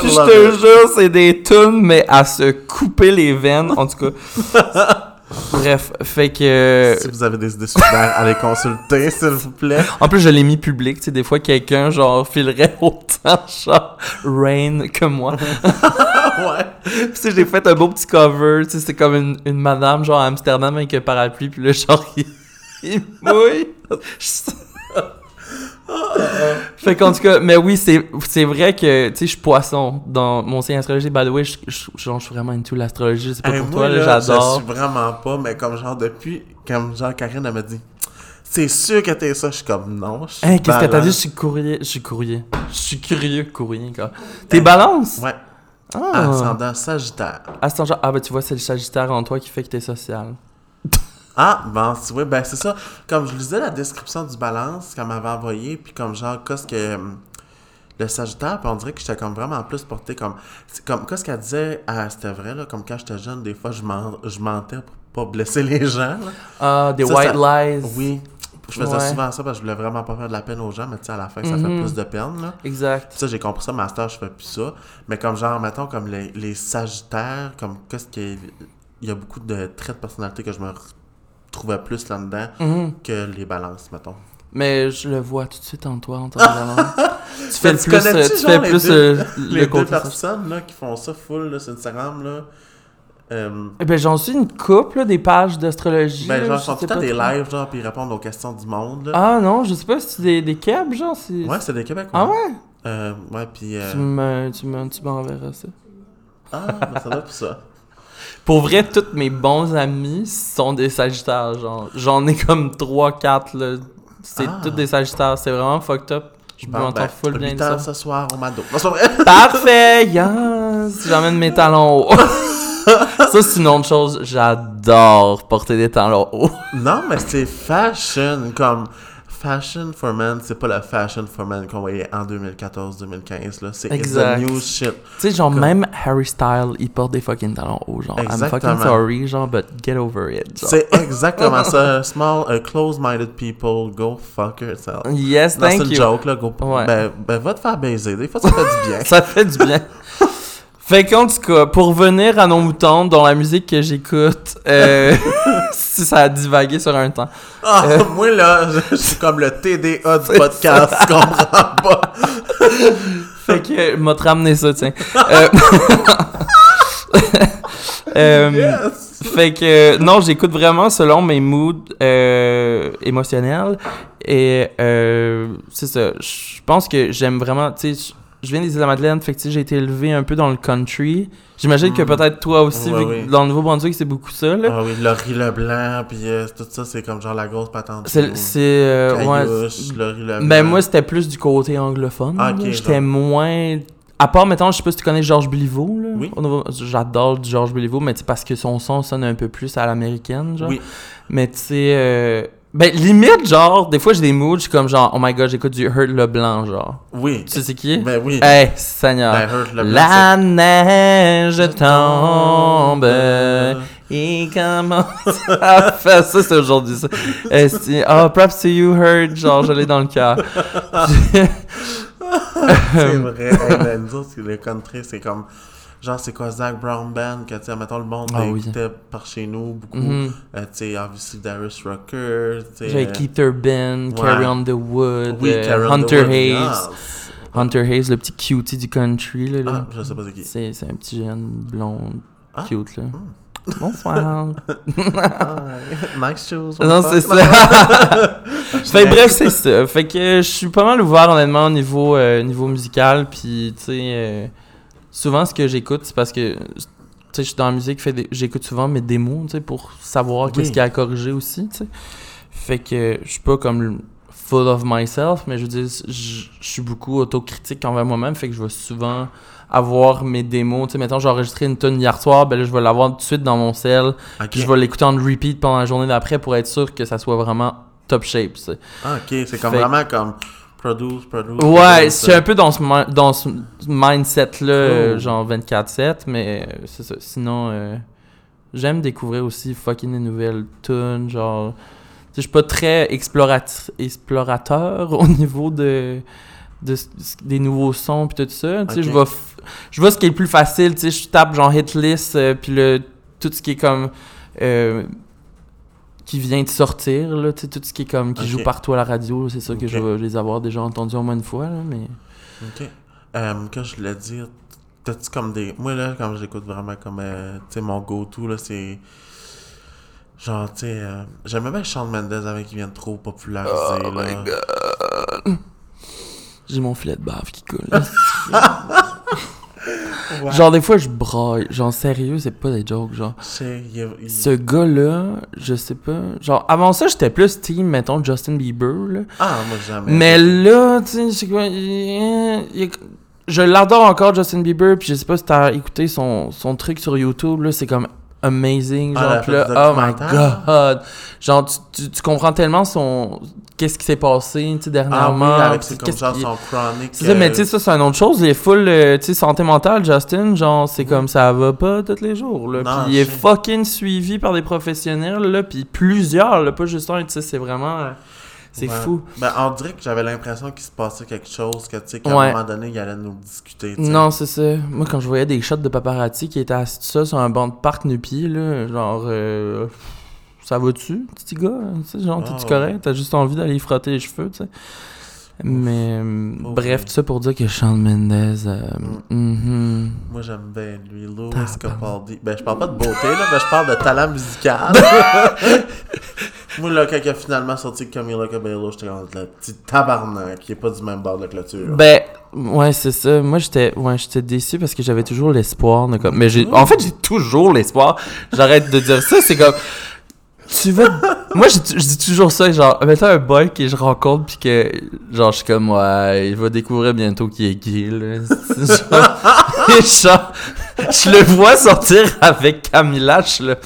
Puis je te jure, c'est des tunes, mais à se couper les veines, en tout cas. Bref, fait que... Si vous avez des idées super, allez consulter, s'il vous plaît. En plus, je l'ai mis public, tu sais, des fois, quelqu'un, genre, filerait autant, genre, Rain que moi. ouais. tu sais, j'ai fait un beau petit cover, tu sais, c'était comme une, une madame, genre, à Amsterdam avec un parapluie, puis là, genre, il, il mouille. fait qu'en tout cas, mais oui, c'est c'est vrai que, tu sais, je suis poisson dans mon signe astrologique. By the way, je, suis vraiment into l'astrologie, sais pas Hey, pour moi, toi, là, j'adore. Je suis vraiment pas, mais comme genre depuis, comme genre Karine, elle m'a dit, c'est sûr que t'es ça. Je suis comme non. je suis Hein, qu'est-ce que t'as dit? Je suis courrier. Je suis courrier. Je suis curieux courrier, quoi. T'es balance? Ouais. Ah. Ascendant Sagittaire. Ascendant- Ah, ben tu vois, c'est le Sagittaire en toi qui fait que t'es social. Ah, tu vois, ben c'est ça. Comme je lisais la description du balance qu'elle m'avait envoyé, puis comme genre, qu'est-ce que. le Sagittaire, puis on dirait que j'étais comme vraiment plus porté comme. Comme, qu'est-ce qu'elle disait? Ah, c'était vrai, là, comme quand j'étais jeune, des fois, je, men- je mentais pour pas blesser les gens. Ah, des Ça, white ça- lies. Oui. Je faisais Ouais. souvent ça parce que je voulais vraiment pas faire de la peine aux gens, mais tu sais, à la fin, ça fait Mhm. plus de peine, là. Exact. Ça, j'ai compris ça, master, je fais plus ça. Mais comme genre, mettons, comme les, les Sagittaires, comme qu'est-ce qui est- Il y a beaucoup de traits de personnalité que je me retrouvais plus là-dedans Mhm. que les balances, mettons. Mais je le vois tout de suite en toi, en tant que balance. Tu fais le tu plus, euh, tu fais les plus deux- euh, Les le deux côté personnes là, qui font ça full là, sur Instagram, là, euh, Eh ben, j'en suis une couple, là, des pages d'astrologie. ben, genre, ils font tout des trop. lives, genre, puis ils répondent aux questions du monde. Là. Ah non, je sais pas si c'est des, des kebs, genre. c'est- Ouais, c'est des Québécois. Ah ouais? Euh, ouais, puis. euh, Tu me- tu me- tu m'enverras ça. Ah, ben, ça doit être ça. Pour vrai, tous mes bons amis sont des sagittaires, genre. J'en ai comme 3-4, là. C'est Ah. tous des sagittaires, c'est vraiment fucked up. Je Bon, m'entends ben, full bien 8 de ça. ce soir au Mado. Non, c'est pas vrai. Parfait, yes! J'emmène mes talons hauts. ça, c'est une autre chose. J'adore porter des talons hauts. Non, mais c'est fashion, comme fashion for men, c'est pas la fashion for men qu'on voyait en 2014-2015 là, c'est the new shit. Tu sais, genre, Comme- même Harry Styles, il porte des fucking talons hauts, genre. I'm fucking Exactement. sorry, genre, but get over it. C'est exactement ça. Small, uh, close-minded people, go fuck yourself. Yes, Non, c'est thank une you. joke là, go. Ouais. Ben, ben, va te faire baiser. Des fois, ça fait du bien. Ça fait du bien. Fait qu'en tout cas, pour revenir à nos moutons, dont la musique que j'écoute, euh, si ça a divagué sur un temps. Ah, Euh. moi là, je, je suis comme le TDA du podcast, tu comprends pas. Fait que, m'a te ramené ça, tiens. Euh, euh, Yes. Fait que, non, j'écoute vraiment selon mes moods euh, émotionnels. Et euh, c'est ça. Je pense que j'aime vraiment. Tu sais, je viens des Îles-de-la-Madeleine, fait que tu sais, j'ai été élevé un peu dans le country. J'imagine que Mm. peut-être toi aussi, Ouais, vu que dans le Nouveau-Brunswick, c'est beaucoup ça, là. Ah oui, Laurie Leblanc, puis euh, tout ça, c'est comme genre la grosse patente. C'est. euh, ouais, Laurie Leblanc. Ben moi c'était plus du côté anglophone. Ah, J'étais genre. moins. À part, mettons, je sais pas si tu connais Georges Béliveau, là. Oui. J'adore Georges Béliveau, mais c'est parce que son son sonne un peu plus à l'américaine, genre. Oui. Mais tu sais. euh, Ben limite, genre, des fois j'ai des moods, je suis comme genre, oh my god, j'écoute du Hurt Leblanc, genre. Oui. Tu sais c'est qui? Ben oui. Hey, Seigneur. Ben, Hurt Leblanc, La neige c'est- tombe. Et comment ça fait ça, c'est aujourd'hui ça. Esti- Oh, perhaps to you heard, genre, je l'ai dans le cœur. C'est vrai. hey, ben, nous autres, le country, c'est comme. Genre, c'est quoi Zach Brown Band, que, tu sais, mettons, le monde Ah oui. écoutait par chez nous beaucoup. Mhm. Euh, tu sais, obviously, Darius Rucker. J'avais euh, Keith Urban, ouais. Carrie on the Wood, Oui, euh, Hunter DeWood, Hayes. yes. Hunter Hayes, le petit cutie du country, là. là. Ah, je sais pas c'est qui. C'est un petit jeune blond Ah. cute, là. Bonsoir. Ah, nice shoes. non, c'est the ça. fait bref, c'est ça. Fait que je suis pas mal ouvert, honnêtement, au niveau, euh, niveau musical. Puis, tu sais, euh, souvent, ce que j'écoute, c'est parce que, tu sais, je suis dans la musique, fait des- j'écoute souvent mes démos, tu sais, pour savoir Oui. qu'est-ce qu'il y a à corriger aussi, tu sais. Fait que je suis pas comme full of myself, mais je veux dire, je suis beaucoup autocritique envers moi-même, fait que je vais souvent avoir mes démos. Tu sais, mettons, j'ai enregistré une tune hier soir, ben là, je vais l'avoir tout de suite dans mon cell. Puis je vais l'écouter en repeat pendant la journée d'après pour être sûr que ça soit vraiment top shape. tu sais. Ah, ok, c'est comme Fait- vraiment comme produce, produce. Ouais, suis un peu dans ce, dans ce mindset-là, Oh. genre 24-7, mais euh, c'est ça. Sinon, euh, j'aime découvrir aussi fucking des nouvelles tunes, genre... Je suis pas très explorat- explorateur au niveau de, des nouveaux sons puis tout ça. Tu sais, je vais je vois ce qui est le plus facile, tu sais, je tape genre hit list euh, puis le tout ce qui est comme euh, qui vient de sortir là, tu sais, tout ce qui est comme qui joue partout à la radio, c'est sûr que je vais les avoir déjà entendus au moins une fois là, mais Ok. Euh, que je voulais dire, t'as-tu comme des. Moi, là, quand j'écoute vraiment comme. euh, tu sais, mon go-to, là, c'est. Genre, tu sais. euh, J'aimais bien Shawn Mendes avant qu'il vienne trop populariser, Oh my god. J'ai mon filet de bave qui coule. Genre des fois je braille, genre sérieux, c'est pas des jokes genre. Ce gars-là, je sais pas. Genre, avant ça, j'étais plus team, mettons, Justin Bieber, là. Ah, moi, jamais. Mais là, tu sais, je je l'adore encore, Justin Bieber, puis je sais pas si t'as écouté son, son truc sur YouTube, là. C'est comme amazing, Ah, genre, puis là, oh my god. Genre, tu, tu, tu comprends tellement son. Qu'est-ce qui s'est passé, tu sais, Ah oui, dernièrement. avec comme genre qui- son chronique. C'est ça, mais euh, tu sais, ça, c'est une autre chose. Il est full, euh, tu sais, santé mentale, Justin. Genre, c'est comme ça va pas tous les jours, là. Non, Puis il est fucking suivi par des professionnels, là. Puis plusieurs, là, pas juste un, tu sais, c'est vraiment. C'est ouais. fou. Ben, on dirait que j'avais l'impression qu'il se passait quelque chose, que tu sais, qu'à Ouais. un moment donné, il allait nous discuter. Non, c'est ça. Moi, quand je voyais des shots de paparazzi qui étaient assis tout ça sur un banc de parc nu-pied, là, genre, euh, ça va-tu, petit gars? Tu sais, genre, Ah, t'es-tu ouais. correct? T'as juste envie d'aller frotter les cheveux, tu sais. Mais, euh, bref, tout ça pour dire que Shawn Mendes, euh, mhm. Moi, j'aime bien lui. Louis. Capaldi. Ben, je parle pas de beauté, là, mais je parle de talent musical. Moi, là, quand il a finalement sorti Camila Cabello, j'étais comme le petit tabarnak qui est pas du même bord de clôture. Ben, ouais, c'est ça. Moi, j'étais ouais, j'étais déçu parce que j'avais toujours l'espoir. de comme... Mais j'ai, en fait, j'ai toujours l'espoir. J'arrête de dire ça. C'est comme. Tu vas. Moi, je, je dis toujours ça. Genre, mettons un boy que je rencontre, puis que. Genre, je suis comme, ouais, il va découvrir bientôt qu'il est gay, là. Genre, genre, je le vois sortir avec Camilla. Je là.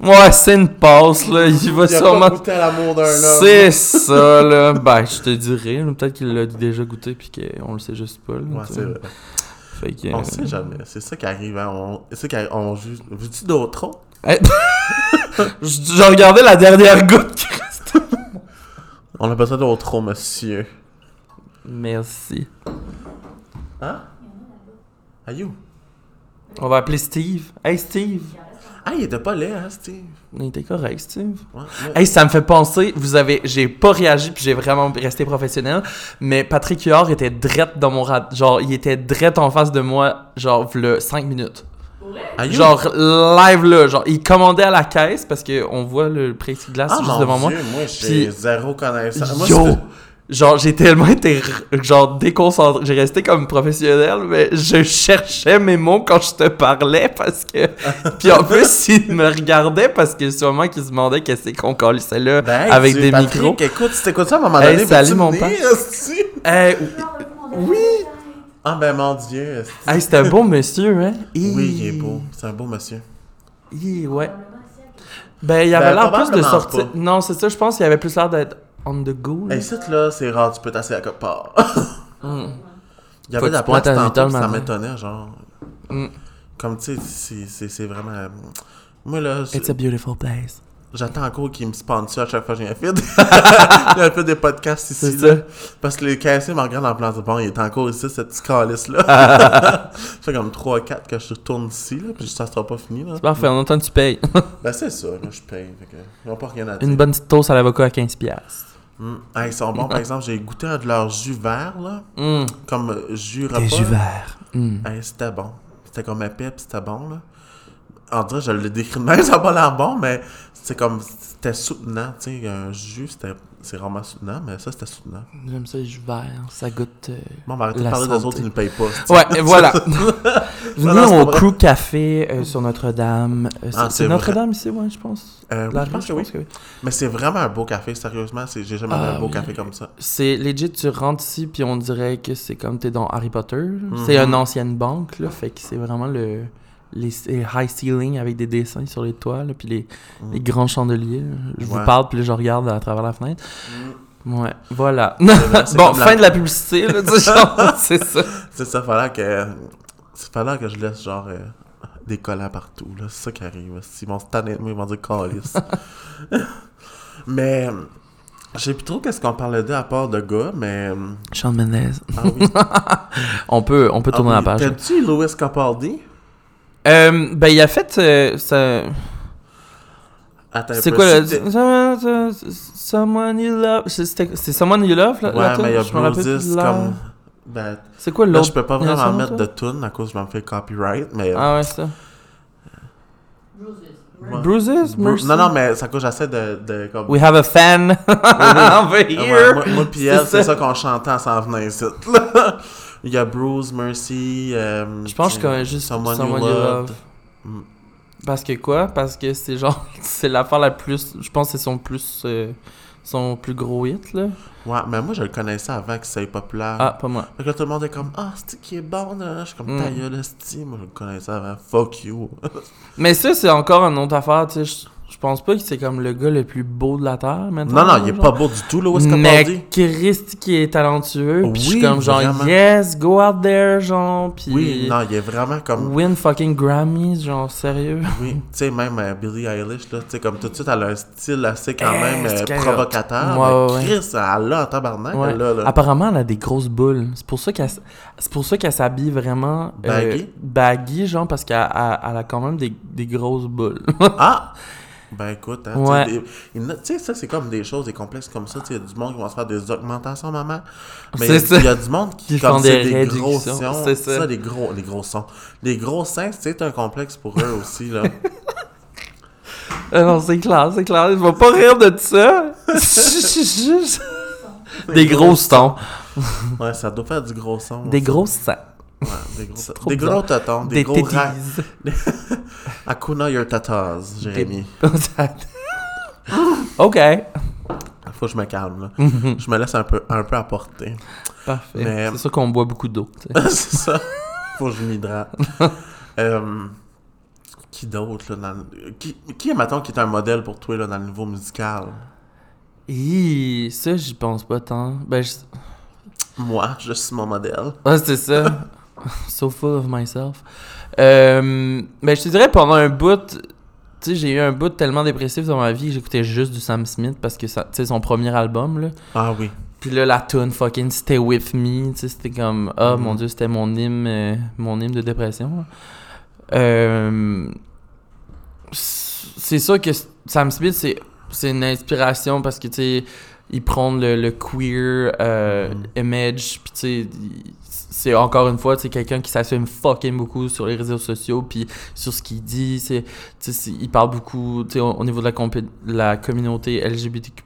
Ouais, c'est une passe, là. Il va il a sûrement c'est ça, là. Ben, je te dirais. Peut-être qu'il l'a déjà goûté puis qu'on le sait juste pas. Là, Ouais, c'est vrai. Fait que, On euh, sait jamais. C'est ça qui arrive. Hein. On... C'est ça qui arrive. On juge. Veux-tu d'autres je, je regardais la dernière goutte. On a besoin d'autres autres, monsieur. Merci. Hein? Ayou. On va appeler Steve. Hey, Steve. Ah, il était pas laid, hein, Steve? Il était correct, Steve. Ouais, ouais. Hey, ça me fait penser, vous avez, j'ai pas réagi puis j'ai vraiment resté professionnel, mais Patrick Huard était drette dans mon rad, genre, il était drette en face de moi, genre, le 5 minutes. Ayou. Genre, live là, genre, il commandait à la caisse parce qu'on voit le plexiglas ah, juste mon devant Dieu, moi. moi, j'ai zéro connaissance. Moi, Yo! c'était- Genre, j'ai tellement été genre déconcentré. J'ai resté comme professionnel, mais je cherchais mes mots quand je te parlais parce que. Puis en plus, il me regardait parce que sûrement qu'il se demandait qu'est-ce qu'on collait là Ben, avec des Patrick, micros. écoute, si t'écoutes ça à un moment Hey, donné, salut, mon père. Hey, Oui! Ah, ben, mon Dieu. hey, c'est un beau monsieur, hein? Oui, il est beau. C'est un beau monsieur. Hi, ouais. Ben, il avait Ben, l'air plus de sortir. pas. Non, c'est ça, je pense qu'il avait plus l'air d'être on the go. là. Hey, ici, là, c'est rare, tu peux t'asseoir à quelque part. Mm. Il y avait de la place tantôt, ça m'étonnait, genre. Mm. Comme, tu sais, c'est- c'est c'est vraiment... Moi, là, It's a beautiful place. j'attends encore qu'ils me sponsor à chaque fois que j'ai un fait. Il a fait des podcasts ici, C'est là. ça. Parce que les caissiers me regardent en plan de bon, il est encore ici, ce petit calice-là. ça fait comme 3-4 que je retourne ici, là, puis ça sera pas fini, là. Parfait, en autant tu payes. Ben, c'est ça, moi, je paye. Fait que, ils pas rien à dire. Une bonne petite toast à l'avocat à 15$. Mm. Ah, ils sont bons, par exemple, j'ai goûté un de leurs jus verts, là. Mm. Comme euh, jus repas. Des jus verts. Mm. Hey, c'était bon. C'était comme épais, pis c'était bon, là. En dirait, je le décris de même, ça a pas l'air bon, mais c'est comme, c'était soutenant, tu sais, un jus, c'était, c'est vraiment soutenant, mais ça, c'était soutenant. J'aime ça, les jus verts. Ça goûte. euh, Bon, on va arrêter de parler des autres qui ne payent pas. c'est- Ouais, et voilà. Venez c'est au. Crew Café euh, sur Notre-Dame. Euh, c'est- Ah, c'est c'est Notre-Dame ici, ouais, je pense. Oui, je pense que oui. oui. Mais c'est vraiment un beau café, sérieusement, c'est, j'ai jamais vu Ah, un beau oui. café comme ça. C'est legit, tu rentres ici, puis on dirait que c'est comme t'es dans Harry Potter. C'est Mhm. une ancienne banque, là, fait que c'est vraiment le les, les high ceiling avec des dessins sur les toits, là, puis les, Mhm. les grands chandeliers. Je Ouais. vous parle, puis là, je regarde à travers la fenêtre. Ouais, voilà. vrai, bon, la- fin de la publicité, là, tu c'est ça. C'est ça, fallait que, c'est fallait que je laisse, genre, euh, des collants partout, là, c'est ça qui arrive. S'ils vont se tanner de moi, ils vont dire calice. mais, je sais plus trop qu'est-ce qu'on parlait d'eux à part de gars, mais, Sean Mendes. ah oui. On peut, on peut tourner Ah la oui. page. T'as-tu Louis Capaldi? Euh, ben, il a fait. euh, ça... C'est quoi le. Someone- You Love. C'est Someone You Love, là? Ouais, la mais il y a Bruises la- comme... Ben, C'est quoi là, l'autre? je peux pas vraiment mettre de tune à cause que je me fais copyright, mais... Ah ouais, c'est ça. Bruises? Bru- Mercy? Non, non, mais ça cause j'essaie de... de comme... We have a fan over Ah ouais, here. moi, moi pis elle, C'est c'est ça. ça qu'on chantait en s'en venant ici. Il y a Bruce, Mercy... euh, Je pense que je tu- connais juste Someone, Someone, You You Loved. Love. Mm. Parce que quoi? Parce que c'est genre. C'est l'affaire la plus. Je pense que c'est son plus. euh, son plus gros hit, là. Ouais, mais moi, je le connaissais avant que ça soit populaire. Ah, pas moi. Fait que là, tout le monde est comme, ah, c'est qui est bon, là? Je suis comme, Mm. ta gueule. Moi, je le connaissais avant. Fuck you. Mais ça, c'est encore une autre affaire, tu sais. Je- pense pas que c'est comme le gars le plus beau de la Terre, maintenant. non, non, il est genre. pas beau du tout, là. Où est-ce Mais dit? Christ qui est talentueux. Puis je suis comme genre, vraiment. yes, go out there, genre. Puis Oui, non, il est vraiment comme. win fucking Grammys, genre, sérieux. Oui, tu sais, même euh, Billie Eilish, là, tu sais, comme tout de suite, elle a un style assez quand Eh, même euh, provocateur. Ouais, mais. Chris, elle a en tabarnak, Ouais. elle, là. là. Apparemment, elle a des grosses boules. C'est pour ça qu'elle s'habille vraiment euh, Baggy? baggy, genre parce qu'elle elle- elle a quand même des, des grosses boules. Ah! Ben écoute, hein, tu sais, Ouais. tu ça, c'est comme des choses, des complexes comme ça. Tu sais, il y a du monde qui va se faire des augmentations, maman. Mais il y a- du monde qui, Qui comme font des des gros sons. c'est ça. des gros, des gros sons. Les gros seins, c'est un complexe pour eux aussi, là. Ah non, c'est clair, c'est clair. Je vais pas rire de ça. des gros sons. Ouais, ça doit faire du gros son. Des gros seins. Ouais, des gros, trop des gros tatons, des, Des gros rats. Akuna your tatas, Jérémy. ok. Faut que je me calme, là. Mhm. Je me laisse un peu, un peu apporter. Parfait. Mais- C'est sûr qu'on boit beaucoup d'eau. c'est ça. Faut que je m'hydrate. Euh, qui d'autre, là, dans le- Qui, qui, mettons, qui est un modèle pour toi, là, dans le niveau musical? Hi, ça, j'y pense pas tant. Ben, je... Moi, je suis mon modèle. Ouais, c'est ça. so full of myself. Euh, ben, je te dirais, pendant un bout, tu sais, j'ai eu un bout tellement dépressif dans ma vie que j'écoutais juste du Sam Smith parce que, tu sais, son premier album, là. Ah oui. Puis là, la tune fucking Stay With Me, tu sais, c'était comme, ah, Mhm. mon dieu, c'était mon hymne, euh, mon hymne de dépression. Euh, c'est sûr que Sam Smith, c'est, une inspiration parce que, tu sais, il prend le, le queer euh, Mhm. image, puis tu sais, c'est encore une fois, c'est quelqu'un qui s'assume fucking beaucoup sur les réseaux sociaux, puis sur ce qu'il dit, c'est, il parle beaucoup, tu sais, au, au niveau de la, compé- la communauté LGBTQ+,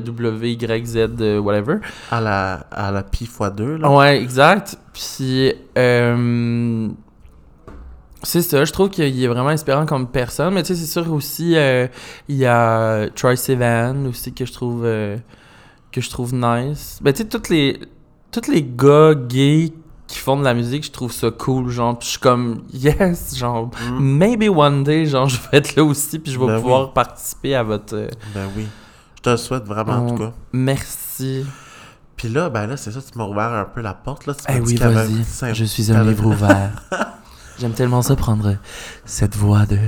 W, Y, Z, euh, whatever. À la, à la pi x2, là. Ouais, exact. Puis, euh, c'est ça, je trouve qu'il est vraiment inspirant comme personne. Mais tu sais, c'est sûr aussi, euh, il y a Troy Sivan aussi que je trouve, euh, que je trouve nice. Ben, tu sais, tous les, tous les gars gays qui font de la musique, je trouve ça cool. Genre, puis je suis comme, yes, genre, Mm. maybe one day, genre, je vais être là aussi, puis je vais Ben pouvoir participer à votre. euh, Ben oui. Je te le souhaite vraiment, en tout cas. Merci. Puis là, ben là, c'est ça, tu m'as ouvert un peu la porte, là. Tu Eh m'as dit oui, vas-y. Je suis un livre ouvert. J'aime tellement ça prendre cette voix de,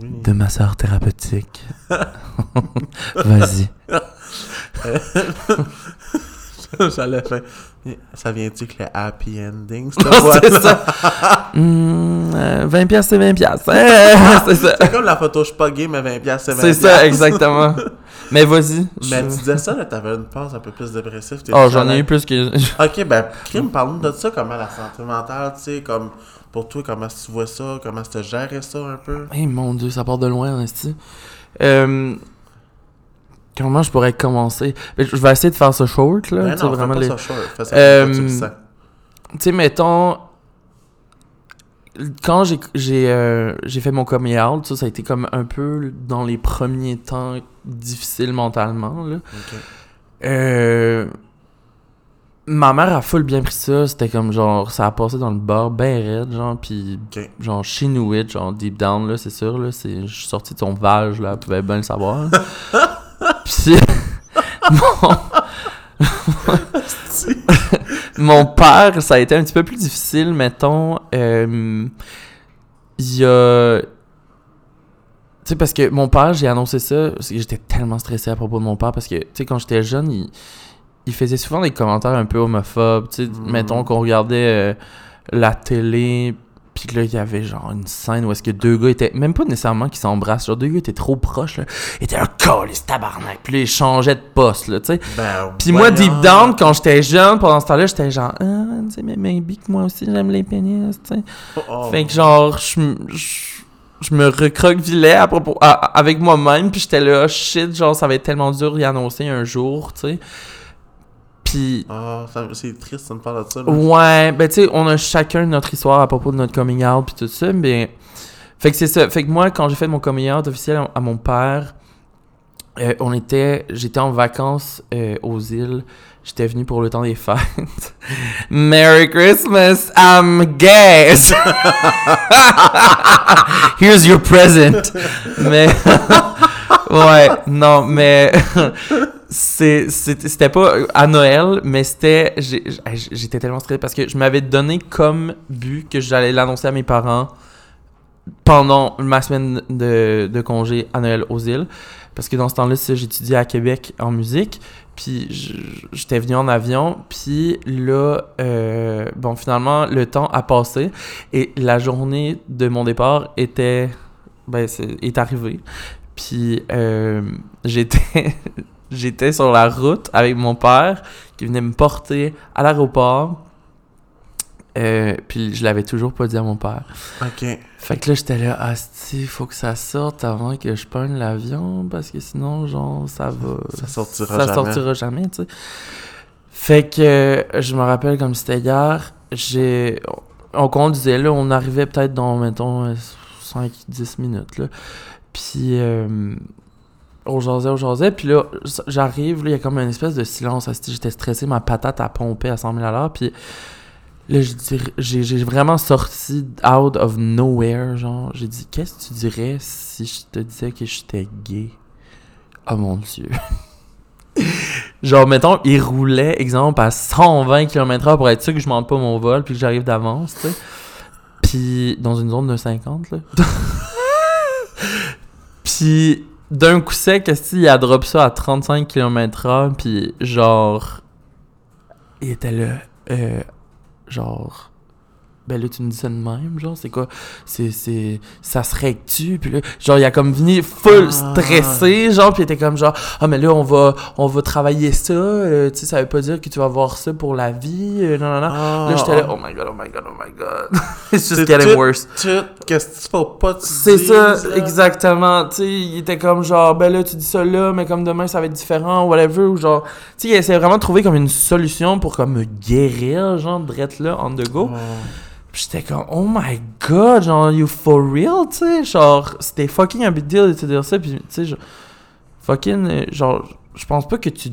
Oui. de ma soeur thérapeutique. Vas-y. J'allais faire... Ça vient-tu avec le happy ending, cette c'est ça. Hmm, euh, 20 piastres, c'est 20 piastres. Eh, c'est ça. C'est comme la photo, je suis pas gay, mais 20 piastres, c'est 20 C'est ça, exactement. Mais vas-y. Mais Je- tu disais ça, là, t'avais une phase un peu plus dépressive. Oh, j'en ai eu plus que... Ok, ben, Kim, parle-nous de ça, comment la santé mentale, tu sais, comme, pour toi, comment tu vois ça, comment tu gérais ça un peu? Eh mon dieu, ça part de loin, honnêtement. Euh, comment je pourrais commencer? Ben, Je vais essayer de faire ça short, là. Ben non, fais vraiment pas les- ça short, fais ça Euh, tu sais, mettons, quand j'ai j'ai euh, j'ai fait mon coming out, ça, ça a été comme un peu dans les premiers temps difficile mentalement, là. Euh, ma mère a full bien pris ça, c'était comme genre, ça a passé dans le bar, ben raide, genre, pis Ok. genre, she knew it, genre, deep down, là, c'est sûr, là, c'est, je suis sorti de son vage, là, elle pouvait bien le savoir. Pis, mon... mon père, ça a été un petit peu plus difficile, mettons, euh, il y a... Tu sais, parce que mon père, j'ai annoncé ça, parce que j'étais tellement stressé à propos de mon père, parce que, tu sais, quand j'étais jeune, il, il faisait souvent des commentaires un peu homophobes, tu sais, Mhm. mettons qu'on regardait euh, la télé, puis là, il y avait genre une scène où est-ce que deux gars étaient, même pas nécessairement qu'ils s'embrassent, genre deux gars étaient trop proches, là, ils étaient un calice tabarnak, puis là, ils changeaient de poste, là, tu sais. Ben, Puis moi, deep down, quand j'étais jeune, pendant ce temps-là, j'étais genre, ah, tu sais, mais maybe que moi aussi, j'aime les pénis, tu sais. Oh. Fait que genre, je je me recroquevillais à propos, à- avec moi-même, puis j'étais là, shit, genre, ça va être tellement dur d'y annoncer un jour, tu sais. Puis, Ah, c'est triste, ça me parle de ça. là. ouais, ben tu sais, on a chacun notre histoire à propos de notre coming out, puis tout ça, mais... Fait que c'est ça. Fait que moi, quand j'ai fait mon coming out officiel à, à mon père, Euh, on était, j'étais en vacances euh, aux îles. J'étais venu pour le temps des fêtes. Merry Christmas, I'm gay. Here's your present. Mais ouais, non, mais c'était pas à Noël, mais c'était j'étais tellement stressé parce que je m'avais donné comme but que j'allais l'annoncer à mes parents pendant ma semaine de, congé à Noël aux îles. Parce que dans ce temps-là, j'étudiais à Québec en musique. Puis j'étais venu en avion. Puis là, euh, bon, finalement, le temps a passé. Et la journée de mon départ était. Ben, est arrivée. Puis euh, j'étais. J'étais sur la route avec mon père qui venait me porter à l'aéroport. Euh, puis je l'avais toujours pas dit à mon père. Ok. Fait que là, j'étais là, Asti, faut que ça sorte avant que je prenne l'avion, parce que sinon, genre, ça va. Ça sortira ça jamais. sortira jamais, tu sais. Fait que euh, je me rappelle comme c'était hier, j'ai. On conduisait là, on arrivait peut-être dans, mettons, 5-10 minutes, là. Puis. euh, on jasait, on jasait, puis là, j'arrive, il y a comme une espèce de silence. J'étais stressé, ma patate a pompé à 100 000 à l'heure, puis Là, j'ai vraiment sorti out of nowhere, genre. J'ai dit, qu'est-ce que tu dirais si je te disais que j'étais gay? Oh mon dieu. genre, mettons, il roulait, exemple, à 120 km/h pour être sûr que je monte pas mon vol puis que j'arrive d'avance, tu sais. Puis, dans une zone de 50, là. puis, d'un coup sec, qu'est-ce il a drop ça à 35 km/h, puis genre. Il était là. Euh, genre ben là tu me dis ça de même genre c'est quoi? C'est c'est ça serait que tu puis là genre il a comme venu full Ah. stressé genre puis il était comme genre ah mais là on va on va travailler ça euh, tu sais ça veut pas dire que tu vas voir ça pour la vie euh, non non non Ah, là j'étais là ah. oh my god oh my god oh my god it's just getting tout- worse qu'est-ce que tu pas c'est ça, exactement. Tu sais, il était comme genre, ben là, tu dis ça là, mais comme demain, ça va être différent, whatever. Ou genre, tu sais, il essayait vraiment de trouver comme une solution pour comme me guérir, genre, drette là, on the go. Oh. Puis j'étais comme, oh my god, genre, you for real, tu sais? Genre, c'était fucking un big deal de te dire ça. Puis, tu sais, genre, fucking, genre, je pense pas que tu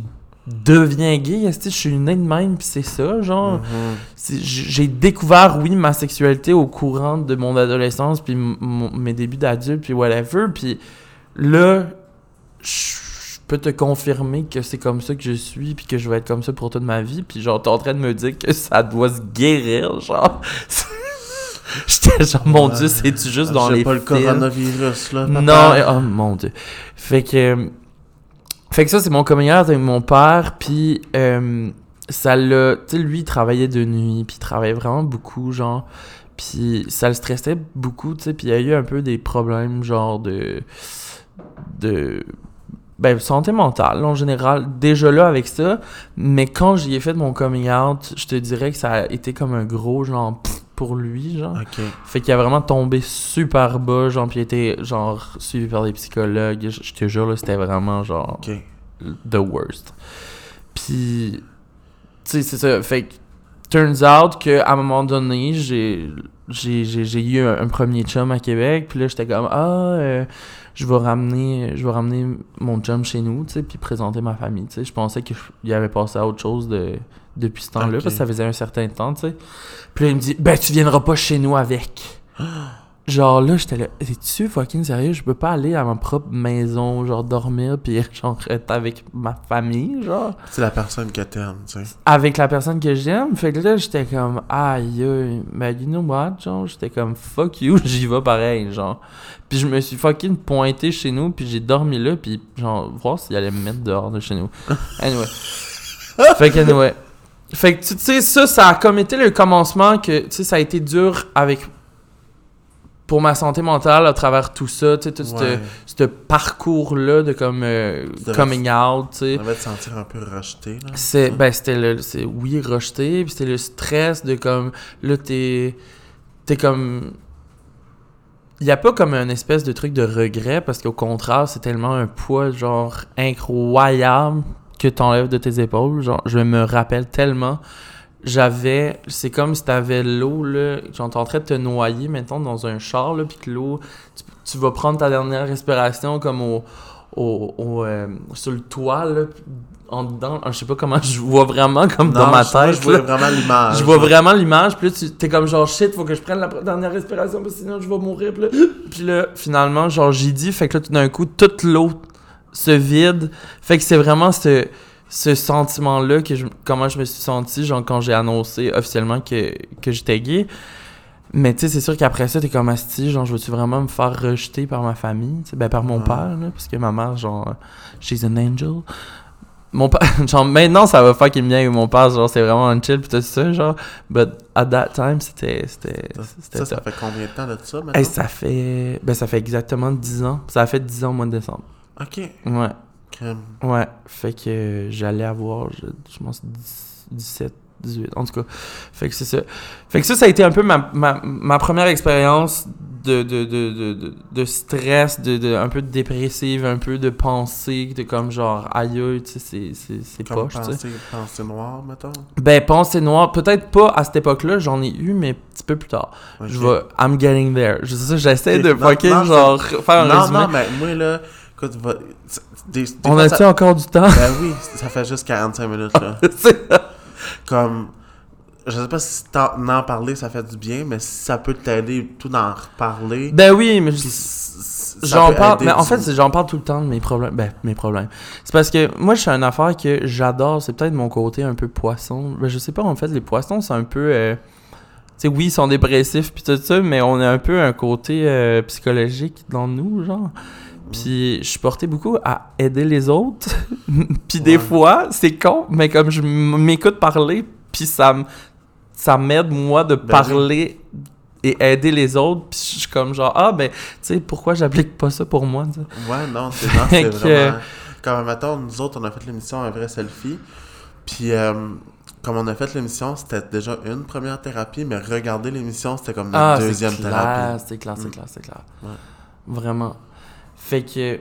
deviens gay. Je suis né de même, puis c'est ça, genre. Mhm. J- j'ai découvert, oui, ma sexualité au courant de mon adolescence, puis mes débuts d'adulte, puis whatever. Puis là, je peux te confirmer que c'est comme ça que je suis, puis que je vais être comme ça pour toute ma vie. Puis genre, t'es en train de me dire que ça doit se guérir, genre. J'étais genre, mon Ouais. Dieu, c'est-tu juste dans les pas le coronavirus, là. papa. Non, oh mon dieu. Fait que. Fait que ça, c'est mon coming out avec mon père, puis euh, ça l'a. Tu sais, lui, il travaillait de nuit, puis il travaillait vraiment beaucoup, genre. Puis ça le stressait beaucoup, tu sais, puis il y a eu un peu des problèmes, genre de. de. Ben, santé mentale, en général, déjà là avec ça. Mais quand j'y ai fait mon coming out, je te dirais que ça a été comme un gros, genre, pff, pour lui, genre. Ok. Fait qu'il a vraiment tombé super bas, genre, puis il était, genre, suivi par des psychologues. Je, je te jure, là, c'était vraiment, genre, the worst. Puis, tu sais, c'est ça. Fait que, turns out qu'à un moment donné, j'ai j'ai j'ai- j'ai eu un, un premier chum à Québec, puis là, j'étais comme, ah, euh, je vais ramener je vais ramener mon chum chez nous, tu sais, puis présenter ma famille, tu sais. Je pensais qu'il avait passé à autre chose de, depuis ce temps-là, parce que ça faisait un certain temps, tu sais. Puis là, il me dit, ben, tu viendras pas chez nous avec. Genre là, j'étais là, es-tu fucking sérieux? Je peux pas aller à ma propre maison, genre dormir, puis genre être avec ma famille, genre C'est la personne que t'aimes, tu sais. avec la personne que j'aime. Fait que là, j'étais comme, aïe, mais you know what, genre, j'étais comme, fuck you, j'y vais pareil, genre. Puis je me suis fucking pointé chez nous, puis j'ai dormi là, puis genre, voir s'il allait me mettre dehors de chez nous. Anyway. fait que, anyway. Fait que, tu sais, ça, ça a comme été le commencement que, tu sais, ça a été dur avec. Pour ma santé mentale à travers tout ça, tu sais, tout ce- Ouais. ce parcours-là de comme euh, coming out, tu sais. Ça va te sentir un peu rejeté, là. C'est ben c'était le c'est oui rejeté puis c'était le stress de comme là t'es t'es comme il y a pas comme un espèce de truc de regret parce qu'au contraire c'est tellement un poids genre incroyable que t'enlèves de tes épaules genre je me rappelle tellement j'avais c'est comme si t'avais l'eau là genre t'es en train de te noyer mettons dans un char là puis que l'eau tu, tu vas prendre ta dernière respiration comme au au, au, euh, sur le toit, là, en dedans. Je sais pas comment, je vois vraiment comme dans ma je- tête. je vois là. vraiment l'image. Je vois vraiment l'image, puis là, tu t'es comme genre shit, faut que je prenne la dernière respiration, parce que sinon je vais mourir. Puis là, puis là, finalement, genre j'ai dit, fait que là, tout d'un coup, toute l'eau se vide. Fait que c'est vraiment ce, ce sentiment-là que je, comment je me suis senti, genre quand j'ai annoncé officiellement que, que j'étais gay. Mais tu sais, c'est sûr qu'après ça, t'es comme asti, genre, je veux-tu vraiment me faire rejeter par ma famille, ben par mon Ouais. père, là, parce que ma mère, genre, she's an angel. Mon père, genre, maintenant, ça va fucking bien avec mon père, genre, c'est vraiment un chill, pis tout ça, genre, but at that time, c'était, c'était, Ça, fait combien de temps de ça, maintenant? Hey, ça fait, ben, ça fait exactement 10 ans. Ça a fait 10 ans au mois de décembre. Ok. Ouais. Ouais. Fait que j'allais avoir, je, je pense, 10 17, 18, en tout cas. Fait que c'est ça. Fait que ça, ça a été un peu ma, ma, ma première expérience de, de, de, de, de, stress, de, de, un peu de dépressive, un peu de pensée, de comme genre, aïe, tu sais, c'est- poche, tu sais. pensée, noire, mettons? Ben, pensée noire, peut-être pas à cette époque-là, j'en ai eu, mais un petit peu plus tard. Je vais, I'm getting there. Je sais ça, j'essaie de fucking, genre, faire un Non, résumé. non, mais moi, là, écoute, va... c'est- des- des On a-tu ça- encore du temps? Ben oui, ça fait juste 45 minutes, là. Comme... Je sais pas si t'en en parler, ça fait du bien, mais si ça peut t'aider tout d'en reparler... ben oui, mais j'en parle, mais en fait, j'en parle tout le temps de mes problèmes. Ben, mes problèmes. C'est parce que moi, je suis une affaire que j'adore, c'est peut-être mon côté un peu poisson. Ben, je sais pas, en fait, les poissons, c'est un peu. euh, Tu sais, oui, ils sont dépressifs puis tout ça, mais on a un peu un côté euh, psychologique dans nous, genre. Puis je suis porté beaucoup à aider les autres. puis des Ouais. fois, c'est con, mais comme je m'écoute parler, puis ça ça m'aide moi de Ben parler et aider les autres. Puis je suis comme genre ah ben tu sais pourquoi j'applique pas ça pour moi. Ouais, non, c'est que- vraiment... Comme, mettons, nous autres, on a fait l'émission Un vrai selfie, puis... euh, comme on a fait l'émission, c'était déjà une première thérapie, mais regarder l'émission, c'était comme notre Ah, deuxième clair, thérapie. c'est clair, c'est Mm. clair, c'est clair. Ouais. Vraiment. Fait que.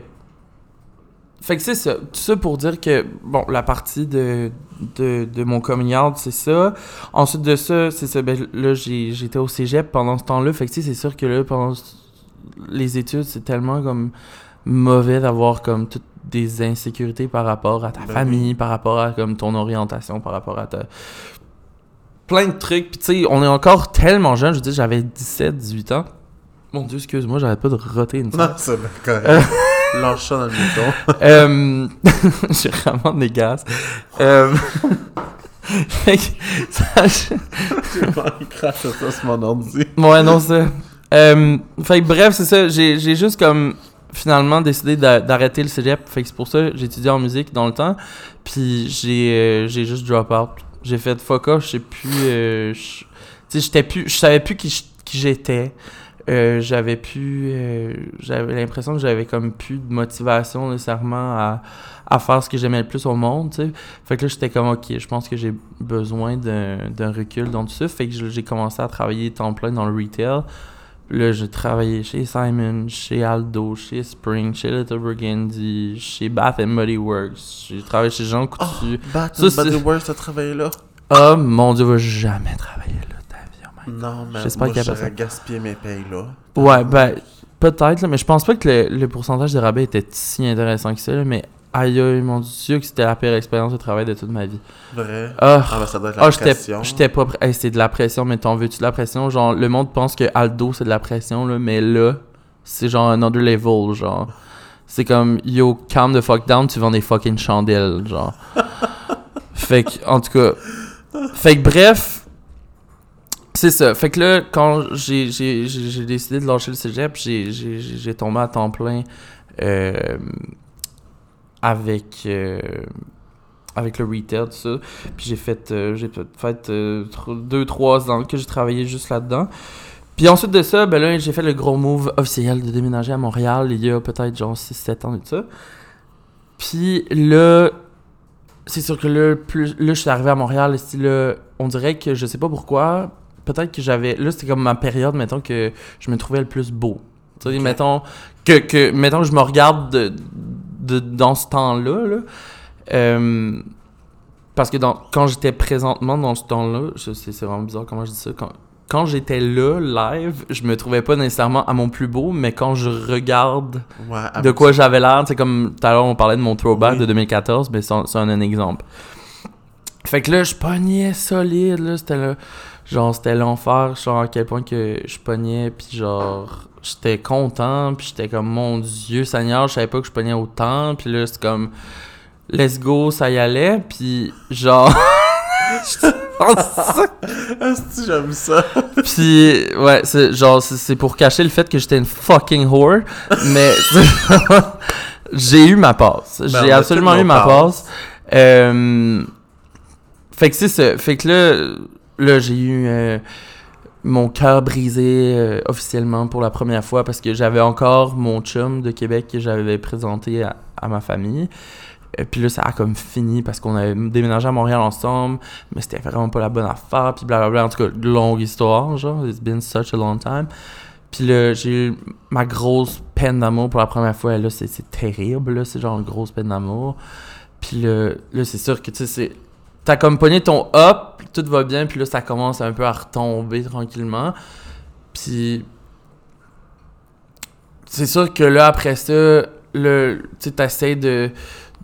Fait que c'est ça. Tout ça pour dire que, bon, la partie de, de, de mon coming out, c'est ça. Ensuite de ça, c'est ça. Ben, là, j'ai- j'étais au cégep pendant ce temps-là. Fait que, tu sais, c'est sûr que là, pendant les études, c'est tellement comme mauvais d'avoir comme toutes des insécurités par rapport à ta Ben famille, par rapport à comme ton orientation, par rapport à ta. Plein de trucs. Puis, tu sais, on est encore tellement jeune. Je veux dire, j'avais 17, 18 ans. Mon Dieu, excuse-moi, j'arrête pas de roter une Non, c'est bien correct. Lâche ça dans le micro. euh, J'ai vraiment des gaz. Euh, fait que, ça- Il crache ça sur mon ordi. ouais, non, ça. Euh, fait que bref, c'est ça. J'ai j'ai juste comme finalement décidé d'a- d'arrêter le cégep. Fait que c'est pour ça que j'ai étudié en musique dans le temps. Puis j'ai euh, j'ai juste drop out. J'ai fait fuck off, je sais plus. euh, tu sais, j'étais plus. Je savais plus qui j'étais. Euh, j'avais plus. euh, j'avais l'impression que j'avais comme plus de motivation nécessairement à, à faire ce que j'aimais le plus au monde, tu sais. Fait que là, j'étais comme, ok, je pense que j'ai besoin d'un recul dans tout ça. Fait que je- j'ai commencé à travailler temps plein dans le retail. Là, j'ai travaillé chez Simon, chez Aldo, chez Spring, chez Little Burgundy, chez Bath and Body Works. J'ai travaillé chez Jean Coutu. Bath Ça, and Body Works, t'as travaillé là? Oh mon dieu, va jamais travailler là, ta vie, oh my Non, mais J'espère qu'il y a j'aurais gaspillé mes payes là. Ouais, ben, peut-être, là, mais je pense pas que le, le pourcentage de rabais était si intéressant que ça, là, mais aïe mon dieu, que c'était la pire expérience de travail de toute ma vie. Vrai? Ah, Ah, ben ça doit être la j'étais pression. j'étais pas. Hey, c'est de la pression, mais t'en veux-tu de la pression? Genre, le monde pense que Aldo, c'est de la pression, là, mais là, c'est genre un other level, genre. C'est comme, yo, calm the fuck down, tu vends des fucking chandelles, genre. fait que, en tout cas. Fait que, bref. C'est ça. Fait que là, quand j'ai décidé de lâcher le cégep, j'ai- j'ai tombé à temps plein euh, avec, euh, avec le retail, tout ça. Puis j'ai fait, euh, j'ai fait euh, tr- deux, trois ans que j'ai travaillé juste là-dedans. Puis ensuite de ça, ben là, j'ai fait le gros move officiel de déménager à Montréal il y a peut-être genre 6-7 ans et tout ça. Puis là, c'est sûr que là, plus, là, je suis arrivé à Montréal, et là, on dirait que je sais pas pourquoi, peut-être que j'avais, là, c'était comme ma période, mettons, que je me trouvais le plus beau. Tu sais, mettons, que, que, mettons, je me regarde de, de- dans ce temps-là, là. Euh, parce que dans, quand j'étais présentement dans ce temps-là, c'est vraiment bizarre comment je dis ça, quand, quand j'étais là, live, je me trouvais pas nécessairement à mon plus beau, mais quand je regarde Ouais, de quoi j'avais l'air, tu sais, comme tout à l'heure on parlait de mon throwback Oui. de 2014, mais c'est un, un exemple. Fait que là, je pognais solide, là, c'était là, genre, c'était l'enfer, genre, à quel point que je pognais, puis genre, j'étais content, puis j'étais comme, mon Dieu Seigneur, je savais pas que je pognais autant, puis là, c'est comme, let's go, ça y allait, puis genre... Asti, j'aime ça. Puis, ouais, c'est genre, c'est pour cacher le fait que j'étais une fucking whore, mais j'ai eu ma passe. Ben, j'ai absolument eu ma passe. Euh, fait que c'est ça. Fait que là, là j'ai eu euh, mon cœur brisé euh, officiellement pour la première fois parce que j'avais encore mon chum de Québec que j'avais présenté à, ma famille. Et puis là, ça a comme fini parce qu'on avait déménagé à Montréal ensemble, mais c'était vraiment pas la bonne affaire, puis blablabla. En tout cas, longue histoire, genre. It's been such a long time. Puis là, j'ai eu ma grosse peine d'amour pour la première fois. Là, c'est c'est terrible, là. C'est genre une grosse peine d'amour. Puis là, là c'est sûr que, tu sais, c'est... T'as comme pogné ton up, tout va bien, puis là, ça commence un peu à retomber tranquillement. Puis... C'est sûr que là, après ça, le, t'essaies de,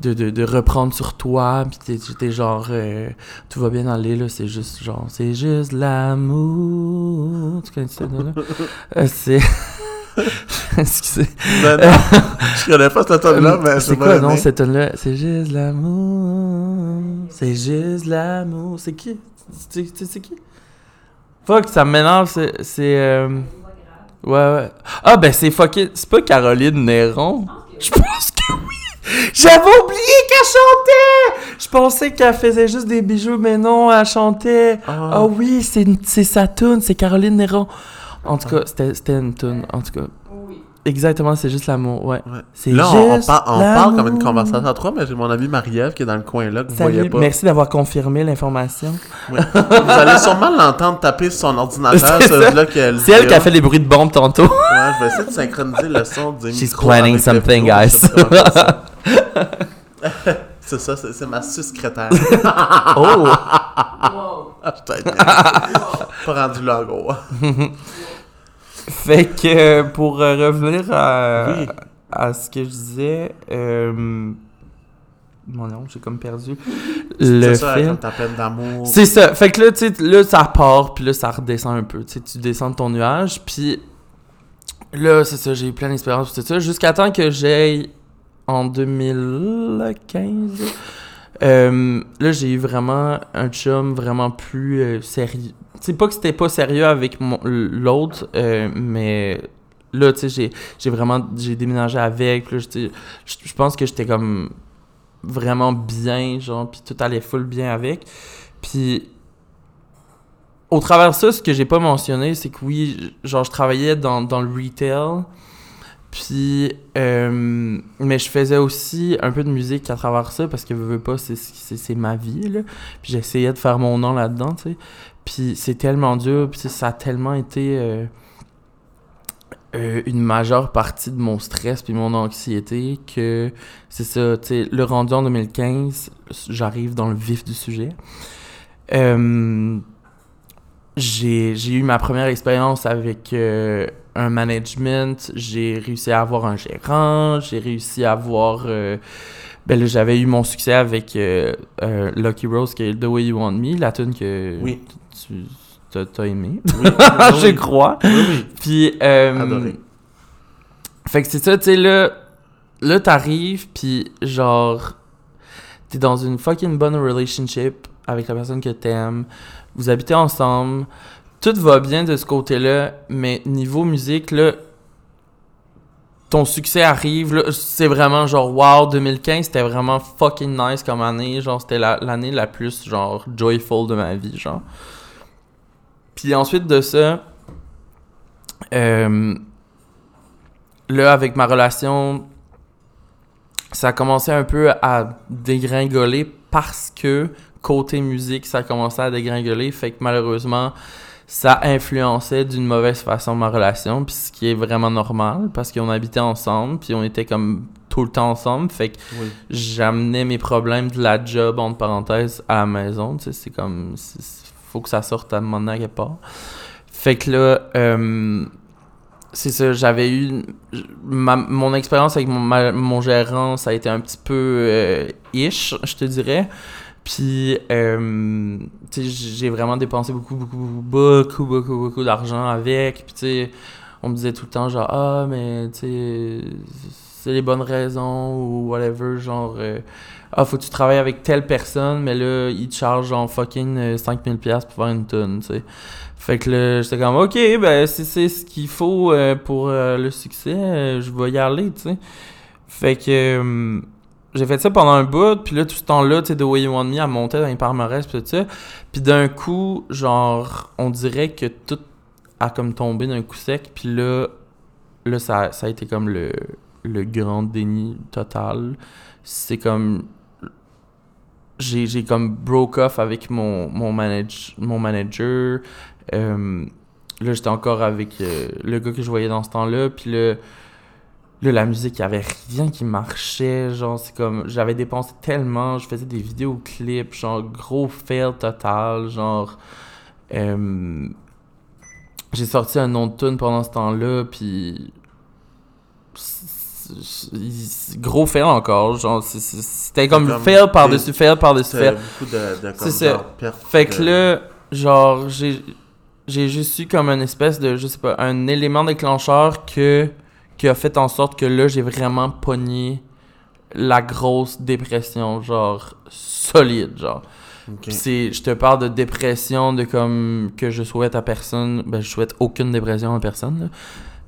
de, de, reprendre sur toi, puis t'es, t'es genre, euh, tout va bien aller, là, c'est juste, genre, c'est juste l'amour. Tu connais ça, là? Euh, c'est... Excusez. Ben non, je connais pas cette tonne-là, mais Euh, c'est je quoi, non, cette tonne-là? C'est juste l'amour. C'est juste l'amour. C'est qui? Tu tu sais, c'est qui? Fuck, ça m'énerve, c'est. c'est euh, Ouais, ouais. Ah, ben c'est fucking. C'est pas Caroline Néron? Je pense que oui! J'avais oublié qu'elle chantait! Je pensais qu'elle faisait juste des bijoux, mais non, elle chantait. Ah. Ah oui, c'est c'est sa tune, c'est Caroline Néron. En tout cas, c'était c'était une tune. En tout cas, exactement, c'est juste l'amour, ouais. Ouais. C'est Là, on, on par- on parle comme une conversation à trois, mais j'ai mon ami Marie-Ève qui est dans le coin là, que vous Salut, voyez pas. merci d'avoir confirmé l'information. Ouais. vous allez sûrement l'entendre taper sur son ordinateur, C'est ce ça. là qu'elle C'est elle qui a fait les bruits de bombe tantôt. Ouais, je vais essayer de synchroniser le son du She's micro planning something, guys. C'est ça, c'est c'est ma secrétaire. Oh! Ah, je bien. Pas rendu là, gros. Fait que euh, pour euh, revenir à, Oui. à ce que je disais, euh, mon nom, j'ai comme perdu le ça, film. ta peine d'amour. C'est ça. Fait que là, tu sais, là, ça part, puis là, ça redescend un peu. Tu sais, tu descends de ton nuage, puis là, c'est ça, j'ai eu plein d'expériences, tout ça, jusqu'à temps que j'aille en 2015. euh, là, j'ai eu vraiment un chum vraiment plus euh, sérieux. C'est pas que c'était pas sérieux avec l'autre, euh, mais là, tu sais, j'ai- vraiment j'ai déménagé avec. je pense que j'étais comme vraiment bien, genre, puis tout allait full bien avec. Puis au travers de ça, ce que j'ai pas mentionné, c'est que oui, genre, je travaillais dans, dans le retail. Puis, euh, mais je faisais aussi un peu de musique à travers ça parce que veux, veux pas, c'est ma vie, là. Puis j'essayais de faire mon nom là-dedans, tu sais. Puis c'est tellement dur, puis ça a tellement été euh, euh, une majeure partie de mon stress puis mon anxiété que c'est ça, tu sais, le rendu en 2015, j'arrive dans le vif du sujet. Euh, j'ai eu ma première expérience avec un management, j'ai réussi à avoir un gérant, j'ai réussi à avoir... ben là, j'avais eu mon succès avec euh, euh, Lucky Rose, qui est The Way You Want Me, la tune que Oui. tu t'as t'as aimé, Oui, je crois. oui, oui. Puis, euh, Adoré. fait que c'est ça, tu sais, là, là t'arrives, puis genre, t'es dans une fucking bonne relationship avec la personne que t'aimes, vous habitez ensemble, tout va bien de ce côté-là, mais niveau musique, là, ton succès arrive, c'est vraiment genre, wow, 2015, c'était vraiment fucking nice comme année, genre, c'était la- l'année la, plus, genre, joyful de ma vie, genre. Puis ensuite de ça, euh, là, avec ma relation, ça a commencé un peu à dégringoler parce que côté musique, ça a commencé à dégringoler. Fait que malheureusement, ça influençait d'une mauvaise façon ma relation. Puis ce qui est vraiment normal parce qu'on habitait ensemble, puis on était comme tout le temps ensemble. Fait que Oui. j'amenais mes problèmes de la job, entre parenthèses, à la maison. Tu sais, c'est comme. Faut que ça sorte à un moment donné à quelque part. Fait que là, euh, c'est ça, j'avais eu. ma- mon expérience avec mon, ma- mon gérant, ça a été un petit peu euh, ish, je te dirais. Puis, euh, tu sais, j'ai vraiment dépensé beaucoup, beaucoup, beaucoup, beaucoup, beaucoup d'argent avec. Puis, tu sais, on me disait tout le temps, genre, ah, mais, tu sais, c'est les bonnes raisons ou whatever. Genre, euh, ah, faut que tu travailles avec telle personne, mais là, il te charge, genre, fucking euh, 5000$ piastres pour faire une tonne, tu sais. Fait que là, j'étais comme, ok, ben, si c'est ce qu'il faut euh, pour euh, le succès, euh, je vais y aller, tu sais. Fait que euh, j'ai fait ça pendant un bout, puis là, tout ce temps-là, tu sais, The Way You Want Me, elle montait dans les palmarès, puis tout ça. Puis d'un coup, genre, on dirait que tout a comme tombé d'un coup sec, puis là, là ça, ça a été comme le, le grand déni total. C'est comme. J'ai j'ai comme broke off avec mon, mon, mon manager. Euh, là, j'étais encore avec euh, le gars que je voyais dans ce temps-là, puis là. Là, la musique, il y avait rien qui marchait. Genre, c'est comme. J'avais dépensé tellement. Je faisais des vidéoclips. Genre, gros fail total. Genre. euh, j'ai sorti un nom de tune pendant ce temps-là. Puis. Gros fail encore. Genre, c'était comme, comme fail par-dessus fail par-dessus fail. C'est ça. Fait que de- là, genre, j'ai j'ai juste eu comme une espèce de, je sais pas, un élément déclencheur que, qui a fait en sorte que là, j'ai vraiment pogné la grosse dépression, genre, solide, genre. Ok. Puis c'est, je te parle de dépression, de comme, que je souhaite à personne, ben, je souhaite aucune dépression à personne, là.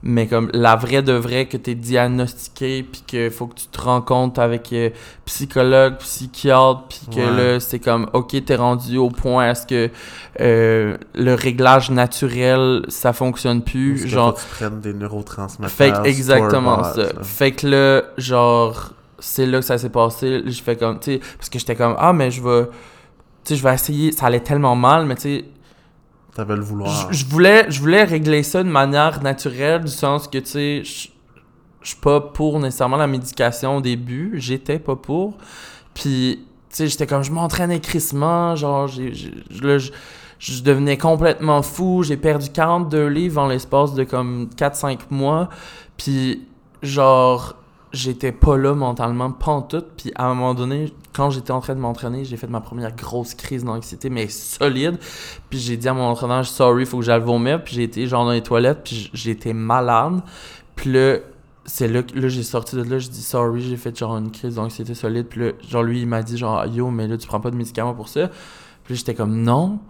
Mais comme la vraie de vraie que t'es diagnostiqué puis que faut que tu te rends compte avec euh, psychologue, psychiatre puis que Ouais. là c'est comme OK, t'es rendu au point à ce que euh, le réglage naturel ça fonctionne plus, Parce genre faut que tu prennes des neurotransmetteurs. fait que exactement ça. là. Fait que là, genre, c'est là que ça s'est passé. Je fais comme, tu sais, parce que j'étais comme, ah, mais je vais, tu sais, je vais essayer. Ça allait tellement mal, mais tu sais, T'avais le vouloir. je voulais, je voulais régler ça de manière naturelle, du sens que, tu sais, je suis pas pour nécessairement la médication au début. J'étais pas pour. Puis, tu sais, j'étais comme, je m'entraînais crissement, genre, j'ai, je devenais complètement fou. J'ai perdu 42 livres en l'espace de comme 4-5 mois. Puis, genre, j'étais pas là mentalement, pantoute. Puis, à un moment donné, quand j'étais en train de m'entraîner, j'ai fait ma première grosse crise d'anxiété, mais solide. Puis, j'ai dit à mon entraîneur, sorry, faut que j'aille vomir. Puis, j'ai été genre dans les toilettes, puis été malade. Puis là, c'est là que là, j'ai sorti de là, je dis sorry, j'ai fait genre une crise d'anxiété solide. Puis là, genre lui, il m'a dit genre yo, mais là, tu prends pas de médicaments pour ça. Puis j'étais comme non.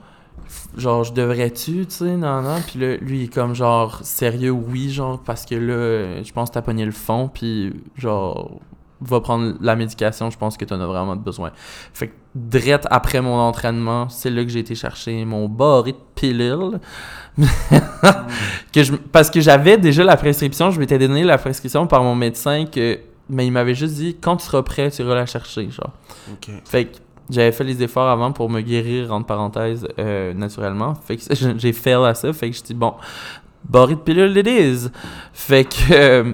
Genre, je devrais-tu, tu sais, non, non. Puis là, lui, il est comme genre sérieux, oui, genre, parce que là, je pense que t'as pogné le fond, puis genre, va prendre la médication, je pense que t'en as vraiment besoin. Fait que, direct après mon entraînement, c'est là que j'ai été chercher mon barré de que je, parce que j'avais déjà la prescription, je m'étais donné la prescription par mon médecin que mais il m'avait juste dit quand tu seras prêt, tu iras la chercher, genre. Ok. Fait que j'avais fait les efforts avant pour me guérir entre parenthèses euh, naturellement. Fait que j'ai fait à ça, fait que je dis bon, barré de pilule it is. Fait que euh,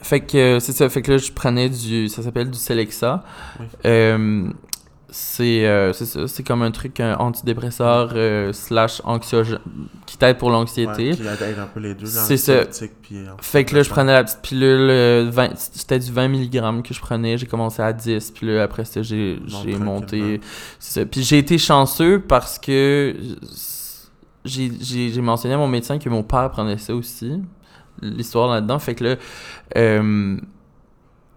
fait que euh, c'est ça, fait que là je prenais du ça s'appelle du Celexa. Oui. Euh, c'est euh, c'est ça, c'est comme un truc un antidépresseur euh, slash anxiogène qui t'aide pour l'anxiété. Ouais, qui aide un peu les deux. C'est ça. Puis, euh, Fait que là, je prenais la petite pilule, euh, 20 c'était du 20 mg que je prenais. J'ai commencé à 10, puis là, après ça, j'ai monté. ça. Puis j'ai été chanceux parce que j'ai mentionné à mon médecin que mon père prenait ça aussi. L'histoire là-dedans. Fait que là, euh,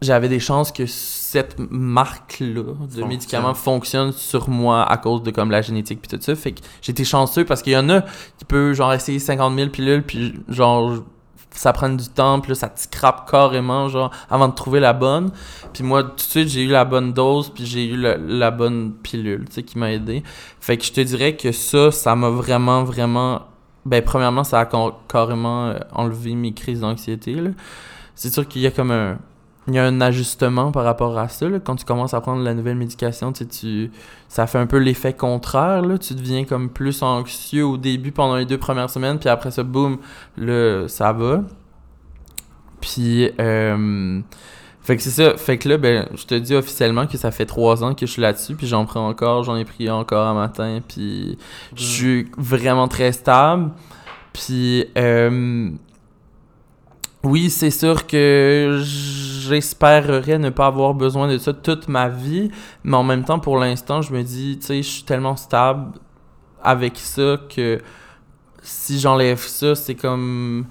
j'avais des chances que cette marque-là de Fonctionne. médicaments fonctionne sur moi à cause de comme la génétique puis tout ça. Fait que j'étais chanceux parce qu'il y en a qui peut genre essayer 50 000 pilules puis genre ça prend du temps puis là ça te scrape carrément genre avant de trouver la bonne. Puis moi tout de suite j'ai eu la bonne dose puis j'ai eu la, la bonne pilule tu sais qui m'a aidé. Fait que je te dirais que ça ça m'a vraiment vraiment ben premièrement ça a carrément euh, enlevé mes crises d'anxiété. C'est sûr qu'il y a comme un il y a un ajustement par rapport à ça. là. Quand tu commences à prendre la nouvelle médication, tu sais, tu, ça fait un peu l'effet contraire. Là. Tu deviens comme plus anxieux au début pendant les deux premières semaines, puis après ça, boum, là, ça va. Puis, euh, fait que c'est ça. Fait que là, ben, je te dis officiellement que ça fait trois ans que je suis là-dessus, puis j'en prends encore, j'en ai pris encore un matin, puis je suis vraiment très stable. Puis, euh, oui, c'est sûr que j'espérerais ne pas avoir besoin de ça toute ma vie, mais en même temps, pour l'instant, je me dis, tu sais, je suis tellement stable avec ça que si j'enlève ça, c'est comme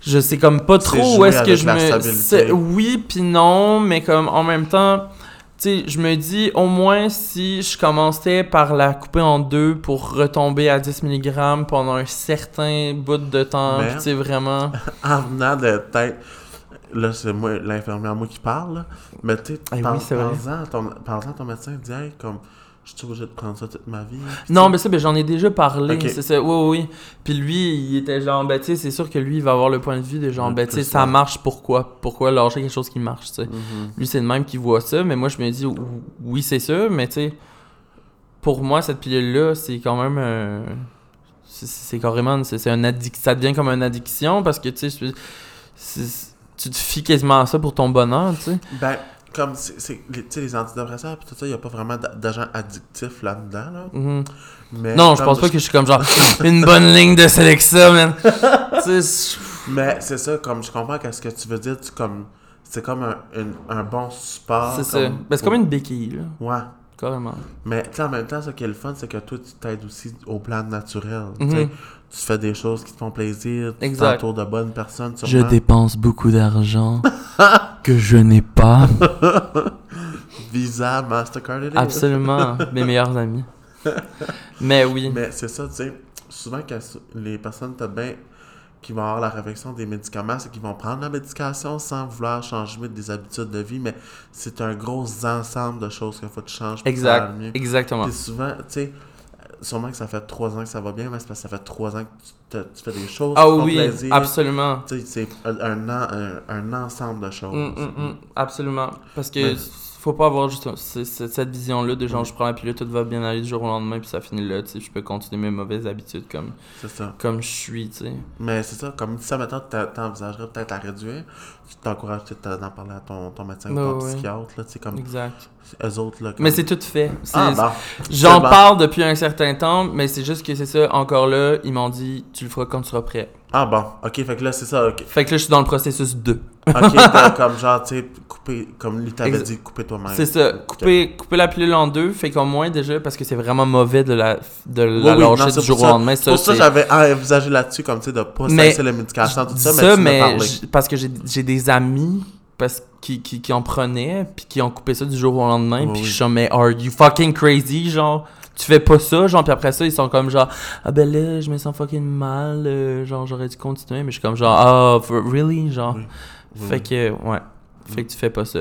je sais comme pas trop où est-ce que je me oui puis non mais comme en même temps sais je me dis au moins si je commençais par la couper en deux pour retomber à 10 mg pendant un certain bout de temps puis tu sais vraiment En venant de tête. Là, c'est moi, l'infirmière, moi qui parle, là. Mais tu sais, Ah oui, à ton, médecin, dis, hey, comme, suis obligé de prendre ça toute ma vie. Non mais ça ben, j'en ai déjà parlé Ok. c'est ça oui oui oui. puis lui il était genre ben tu sais c'est sûr que lui il va avoir le point de vue de genre ben tu sais plus ça ça. marche pourquoi pourquoi lâcher quelque chose qui marche tu. Mhm. Lui, c'est le même qui voit ça, mais moi, je me dis, ou- oui, c'est ça, mais tu sais, pour moi, cette pilule-là, c'est quand même un. c'est- carrément. C'est un addic... Ça devient comme une addiction parce que, tu sais, tu te fies quasiment à ça pour ton bonheur, tu sais. Ben, comme, c'est, les, les antidépresseurs, puis tout ça, il n'y a pas vraiment d'a- d'agent addictif là-dedans, là. Mhm. Mais Non, je comme pense pas que je suis comme genre une bonne ligne de Celexa, man. Mais c'est ça, comme, je comprends qu'est-ce que tu veux dire, tu, comme, c'est comme un, un bon support. c'est ça. Ben, c'est comme une béquille, là, Ouais. Carrément. Mais en même temps, ce qui est le fun, c'est que toi, tu t'aides aussi au plan naturel. Mhm. Tu Tu fais des choses qui te font plaisir, tu Exact. t'entoures de bonnes personnes. Je dépense beaucoup d'argent que je n'ai pas. Visa, Mastercard, et Absolument, mes meilleurs amis. Mais oui. Mais c'est ça, tu sais, souvent quand les personnes t'as bien qui vont avoir la réflexion des médicaments, c'est qu'ils vont prendre la médication sans vouloir changer des habitudes de vie, mais c'est un gros ensemble de choses qu'il faut que tu changes pour Exact, faire mieux. exactement. Puis souvent, tu sais, sûrement que ça fait trois ans que ça va bien, mais c'est parce que ça fait trois ans que tu, te- tu fais des choses Ah qui oui, plaisir. absolument. Tu sais, c'est un, un, un- un ensemble de choses. Mm, mm, mm, absolument. Parce que Mais- faut pas avoir juste cette vision-là de genre je prends la pilule, tout va bien aller du jour au lendemain, puis ça finit là, tu sais, je peux continuer mes mauvaises habitudes comme, ça. comme je suis, tu sais. Mais c'est ça, comme ça, maintenant, tu t'envisagerais peut-être à réduire. Tu t'encourages peut-être d'en parler à ton, ton médecin ou Ouais, ton ouais. psychiatre, là, tu sais, comme Exact. Eux autres, là. comme- Mais c'est tout fait. Ah, bon. J'en parle depuis un certain temps, mais c'est juste que c'est ça, encore là, ils m'ont dit tu le feras quand tu seras prêt. Ah, bon. Ok, fait que là, c'est ça, ok. Fait que là, je suis dans le processus 2. Ok, comme genre, tu sais, couper, comme lui t'avait dit, couper toi-même. C'est ça, couper, couper la pilule en deux, fait qu'au moins déjà, parce que c'est vraiment mauvais de la, de Oui, la oui, non, du jour au lendemain. C'est pour ça que j'avais envisagé là-dessus, comme tu sais, de pas Mais- cesser la médication, tout ça, mais ça, tu mais parce que j'ai j'ai des amis parce, qui, qui, qui en prenaient, puis qui ont coupé ça du jour au lendemain, puis je suis mais are you fucking crazy, genre, tu fais pas ça, genre, puis après ça, ils sont comme genre, ah ben là, je me sens fucking mal, euh, genre, j'aurais dû continuer, mais je suis comme genre, ah, for- really, genre. Oui, Fait oui. que, ouais, fait que tu fais pas ça.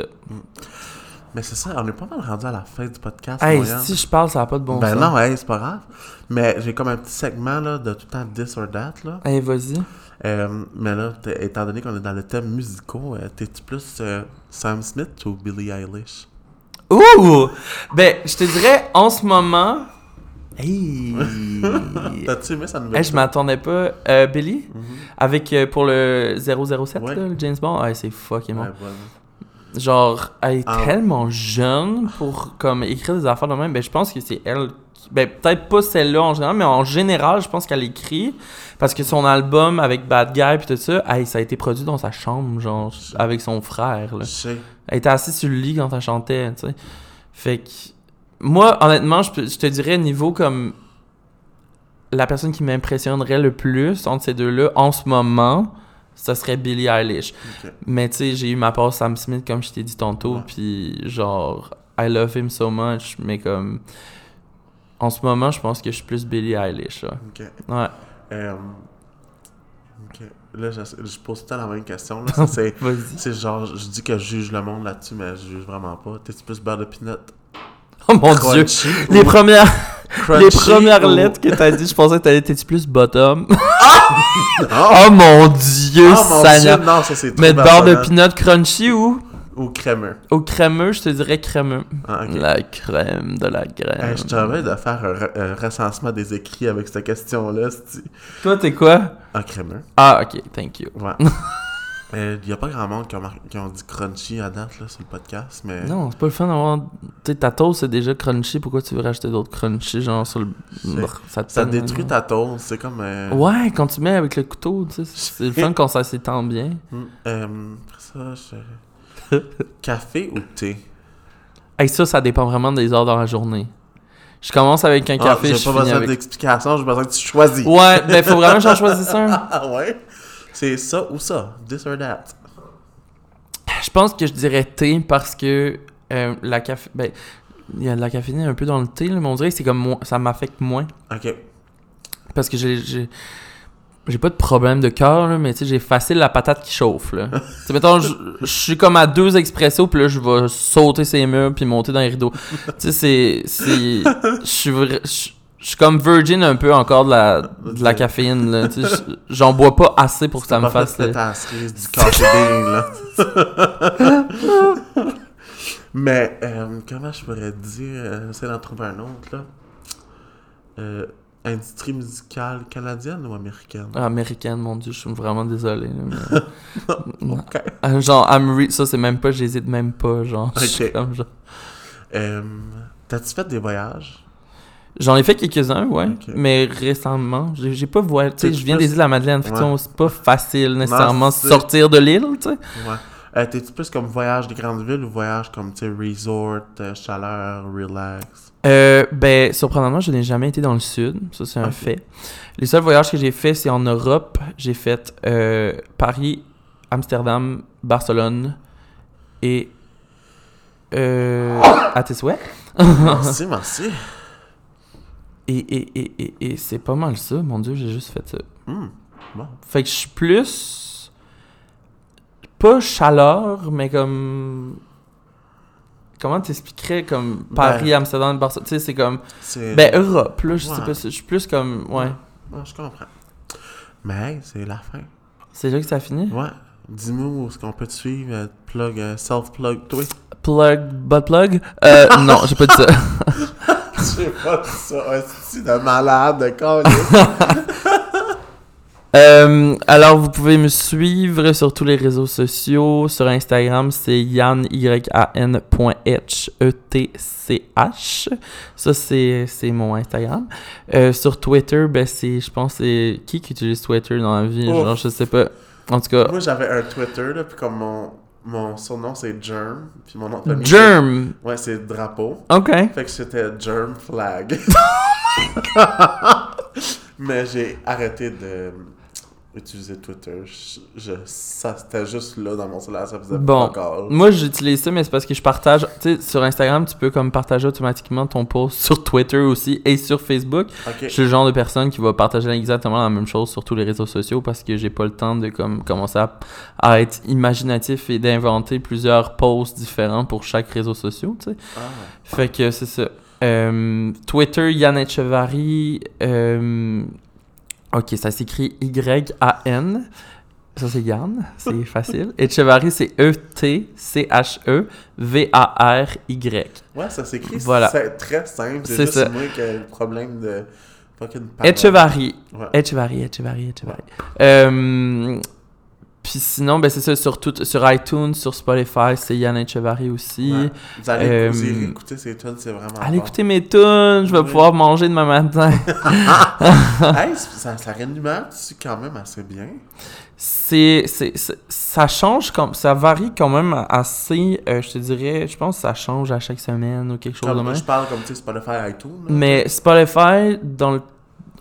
Mais c'est ça, on est pas mal rendu à la fin du podcast, Hey, si je parle, ça a pas de bon Ben sens. non, hey, c'est pas grave. Mais j'ai comme un petit segment, là, de tout le temps this or that, là. Hey, vas-y. Euh, mais là, étant donné qu'on est dans le thème musicaux, euh, t'es-tu plus euh, Sam Smith ou Billie Eilish? Ouh! Ben, je te dirais, en ce moment. Hey! T'as-tu aimé sa nouvelle Hey, je m'attendais pas. Euh, Billy? Mhm. Avec euh, pour le 007, Ouais. là, le James Bond? Ouais, c'est fucking bon. Ouais, voilà. Genre, elle est Ah. tellement jeune pour comme écrire des affaires de même. Ben, je pense que c'est elle. Ben, peut-être pas celle-là en général, mais en général, je pense qu'elle écrit. Parce que son album avec Bad Guy puis tout ça, hey, ça a été produit dans sa chambre, genre, avec son frère. Là. Elle était assise sur le lit quand elle chantait, tu sais. Fait que. Moi, honnêtement, je, je te dirais, niveau comme. La personne qui m'impressionnerait le plus entre ces deux-là, en ce moment, ça serait Billie Eilish. Mais tu sais, j'ai eu ma part Sam Smith, comme je t'ai dit tantôt, puis genre, I love him so much, mais comme. En ce moment, je pense que je suis plus Billie Eilish, là. Ok. Ouais, Euh, ok. Là, je, je pose tout la même question. C'est, genre, je dis que je juge le monde là-dessus, mais je juge vraiment pas. T'es-tu plus beurre de peanut? Oh mon dieu! Les premières, les premières ou- lettres que t'as dit, je pensais que t'allais être plus bottom. Oh, Oh mon dieu, oh mon. Dieu, non, ça c'est Mais beurre de peanut crunchy ou? Ou crémeux. au crémeux, je te dirais crémeux. Ah. La crème de la crème. Hey, je travaille de faire un, re- un recensement des écrits avec cette question-là. Toi, t'es quoi? Ah, crémeux. Ah, ok, thank you. Ouais. Il n'y a pas grand monde qui ont, qui ont dit crunchy à date là, sur le podcast, mais. Non, c'est pas le fun d'avoir. Tu sais, ta toast c'est déjà crunchy, pourquoi tu veux rajouter d'autres crunchy, genre sur le. Brr, Ça, détruit ta toast, c'est comme. euh, Ouais, quand tu mets avec le couteau, tu sais, c'est le fun quand ça s'étend bien. hmm, euh, après ça, je... Café ou thé? Hey, ça, ça dépend vraiment des heures dans la journée. Je commence avec un Ah, café, J'ai je pas finis besoin avec. d'explication, j'ai besoin que tu choisis. Ouais, ben faut vraiment que j'en choisisse un. Ah ouais? C'est ça ou ça This or that Je pense que je dirais thé parce que euh, la café. Ben, il y a de la caféine un peu dans le thé, là, mais on dirait que c'est comme moi, ça m'affecte moins. Ok. Parce que j'ai. J'ai- pas de problème de cœur, mais tu sais, j'ai facile la patate qui chauffe, là. mettons, je suis comme à deux expressos, puis là, je vais sauter ces murs, puis monter dans les rideaux. tu sais, c'est... c'est- Je suis je comme virgin un peu encore de la, de la caféine, là. J'en bois pas assez pour que ça me fasse... là. ta cerise du coffee là. Mais, euh, comment je pourrais dire euh, J'essaie d'en trouver un autre, là. Euh, industrie musicale canadienne ou américaine? Américaine, mon dieu, je suis vraiment désolé. là, mais- Ok. Ah, Genre, I'm ça, c'est même pas, j'hésite même pas, genre. Comme genre- Euh, T'as-tu fait des voyages? J'en ai fait quelques-uns, ouais. Mais récemment, j'ai pas voyagé. Tu sais, je viens plus- des îles de la Madeleine, Ouais. c'est pas facile nécessairement sortir de l'île, tu sais. Ouais. Euh, T'es-tu plus comme voyage des grandes villes ou voyage comme, tu sais, resort, euh, chaleur, relax? Euh, ben, surprenamment, je n'ai jamais été dans le sud. Ça, c'est un fait. Les seuls voyages que j'ai fait, c'est en Europe. J'ai fait euh, Paris, Amsterdam, Barcelone et. À tes souhaits. Merci, merci. Et, et, et, et, et c'est pas mal ça. Mon Dieu, j'ai juste fait ça. Hmm, Bon. Fait que je suis plus. Pas chaleur, mais comme. Comment t'expliquerais comme Paris, Ben- Amsterdam, Barcelone Tu sais, c'est comme. Ben, Europe, là, je sais pas. Je suis plus comme. Ouais. Ouais, je comprends. Mais c'est la fin. C'est là que ça finit? Ouais. Dis-nous où est-ce qu'on peut te suivre, euh, plug, euh, self-plug, toi. Plug, butt plug? Euh, non, j'ai pas dit ça. J'ai pas dit ça, c'est de malade, de con. Euh, alors, vous pouvez me suivre sur tous les réseaux sociaux. Sur Instagram, c'est yann.h E-T-C-H. Ça, c'est mon Instagram. Euh, sur Twitter, ben, c'est, je pense, c'est qui qui utilise Twitter dans la vie? Oh. Genre, je sais pas. En tout cas, Moi, j'avais un Twitter, là, puis comme mon, mon surnom, c'est Germ, puis mon nom de Germ. Ouais, c'est drapeau. Ok. Fait que c'était Germ Flag. Mais j'ai arrêté de utiliser Twitter. Je, je- ça, c'était juste là dans mon cellulaire, ça faisait Bon. pas encore. Moi, j'utilise ça, mais c'est parce que je partage. Tu sais, sur Instagram, tu peux comme partager automatiquement ton post sur Twitter aussi et sur Facebook. Ok. Je suis le genre de personne qui va partager exactement la même chose sur tous les réseaux sociaux parce que j'ai pas le temps de comme commencer à, à être imaginatif et d'inventer plusieurs posts différents pour chaque réseau social, tu sais. Ah. Fait que c'est ça. Euh, Twitter, Yann Echevarri. euh, ok, ça s'écrit Y-A-N. Ça, c'est Yann. C'est facile. Echevarri, c'est E-T-C-H-E-V-A-R-Y. Ouais, ça s'écrit. Voilà. C'est très simple. C'est juste ça. moi qui ai le problème de fucking. Echevarri. Ouais. Echevarri, Echevarri, Echevarri. Euh, Puis sinon, ben c'est ça, sur, tout, sur iTunes, sur Spotify, c'est Yann Echevarri aussi. Ouais. Vous allez Euh, vous écouter ces tunes, c'est vraiment Allez bon. écouter mes tunes, je vais Oui. pouvoir manger demain matin. hey, ça, ça dessus quand même assez bien. c'est, c'est, ça change comme ça varie quand même assez euh, je te dirais je pense que ça change à chaque semaine ou quelque chose de Comme, même je parle comme tu sais Spotify iTunes. mais Spotify dans le-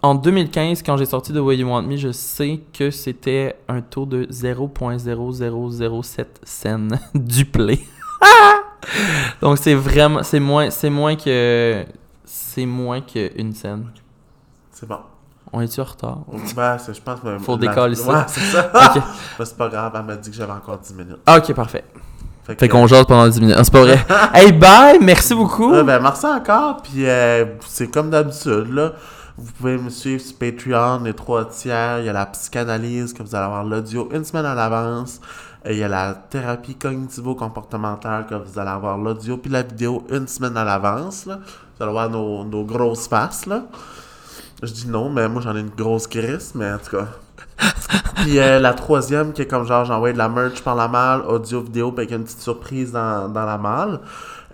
en 2015 quand j'ai sorti The Way You Want Me je sais que c'était un taux de 0.0007 cents du play donc c'est vraiment c'est moins c'est moins que c'est moins qu'une scène C'est bon. on est-tu en retard? Ben, je pense que... Faut la- décaler ça. Ouais, c'est ça. ok Ben, c'est pas grave, elle m'a dit que j'avais encore 10 minutes. ok parfait Fait, qu'on jase pendant 10 minutes Ah, c'est pas vrai hey bye merci beaucoup Ouais, ben, merci encore. Puis euh, c'est comme d'habitude, là. Vous pouvez me suivre sur Patreon, les trois tiers. Il y a la psychanalyse, que vous allez avoir l'audio une semaine à l'avance. Il y a la thérapie cognitivo-comportementale, que vous allez avoir l'audio puis la vidéo une semaine à l'avance. Vous allez avoir nos, nos grosses faces, là. Je dis non, mais moi j'en ai une grosse crise, mais en tout cas. Puis euh, la troisième qui est comme genre j'envoie de la merch par la malle, audio, vidéo, puis avec une petite surprise dans, dans la malle,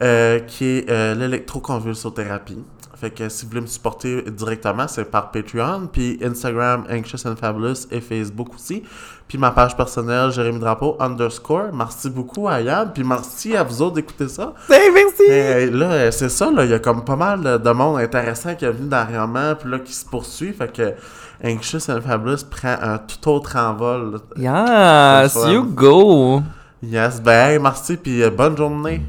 euh, qui est euh, l'électroconvulsothérapie. Fait que si vous voulez me supporter directement, c'est par Patreon, puis Instagram, Anxious and Fabulous, et Facebook aussi. Puis ma page personnelle, Jérémy Drapeau, underscore. Merci beaucoup à Yann, puis merci à vous autres d'écouter ça. Hey, merci! Mais là, euh, c'est ça, là, il y a comme pas mal de monde intéressant qui est venu dernièrement, puis là, qui se poursuit. Fait que Anxious and Fabulous prend un tout autre envol. Yes, you go! Yes, ben, hey, merci, puis euh, bonne journée.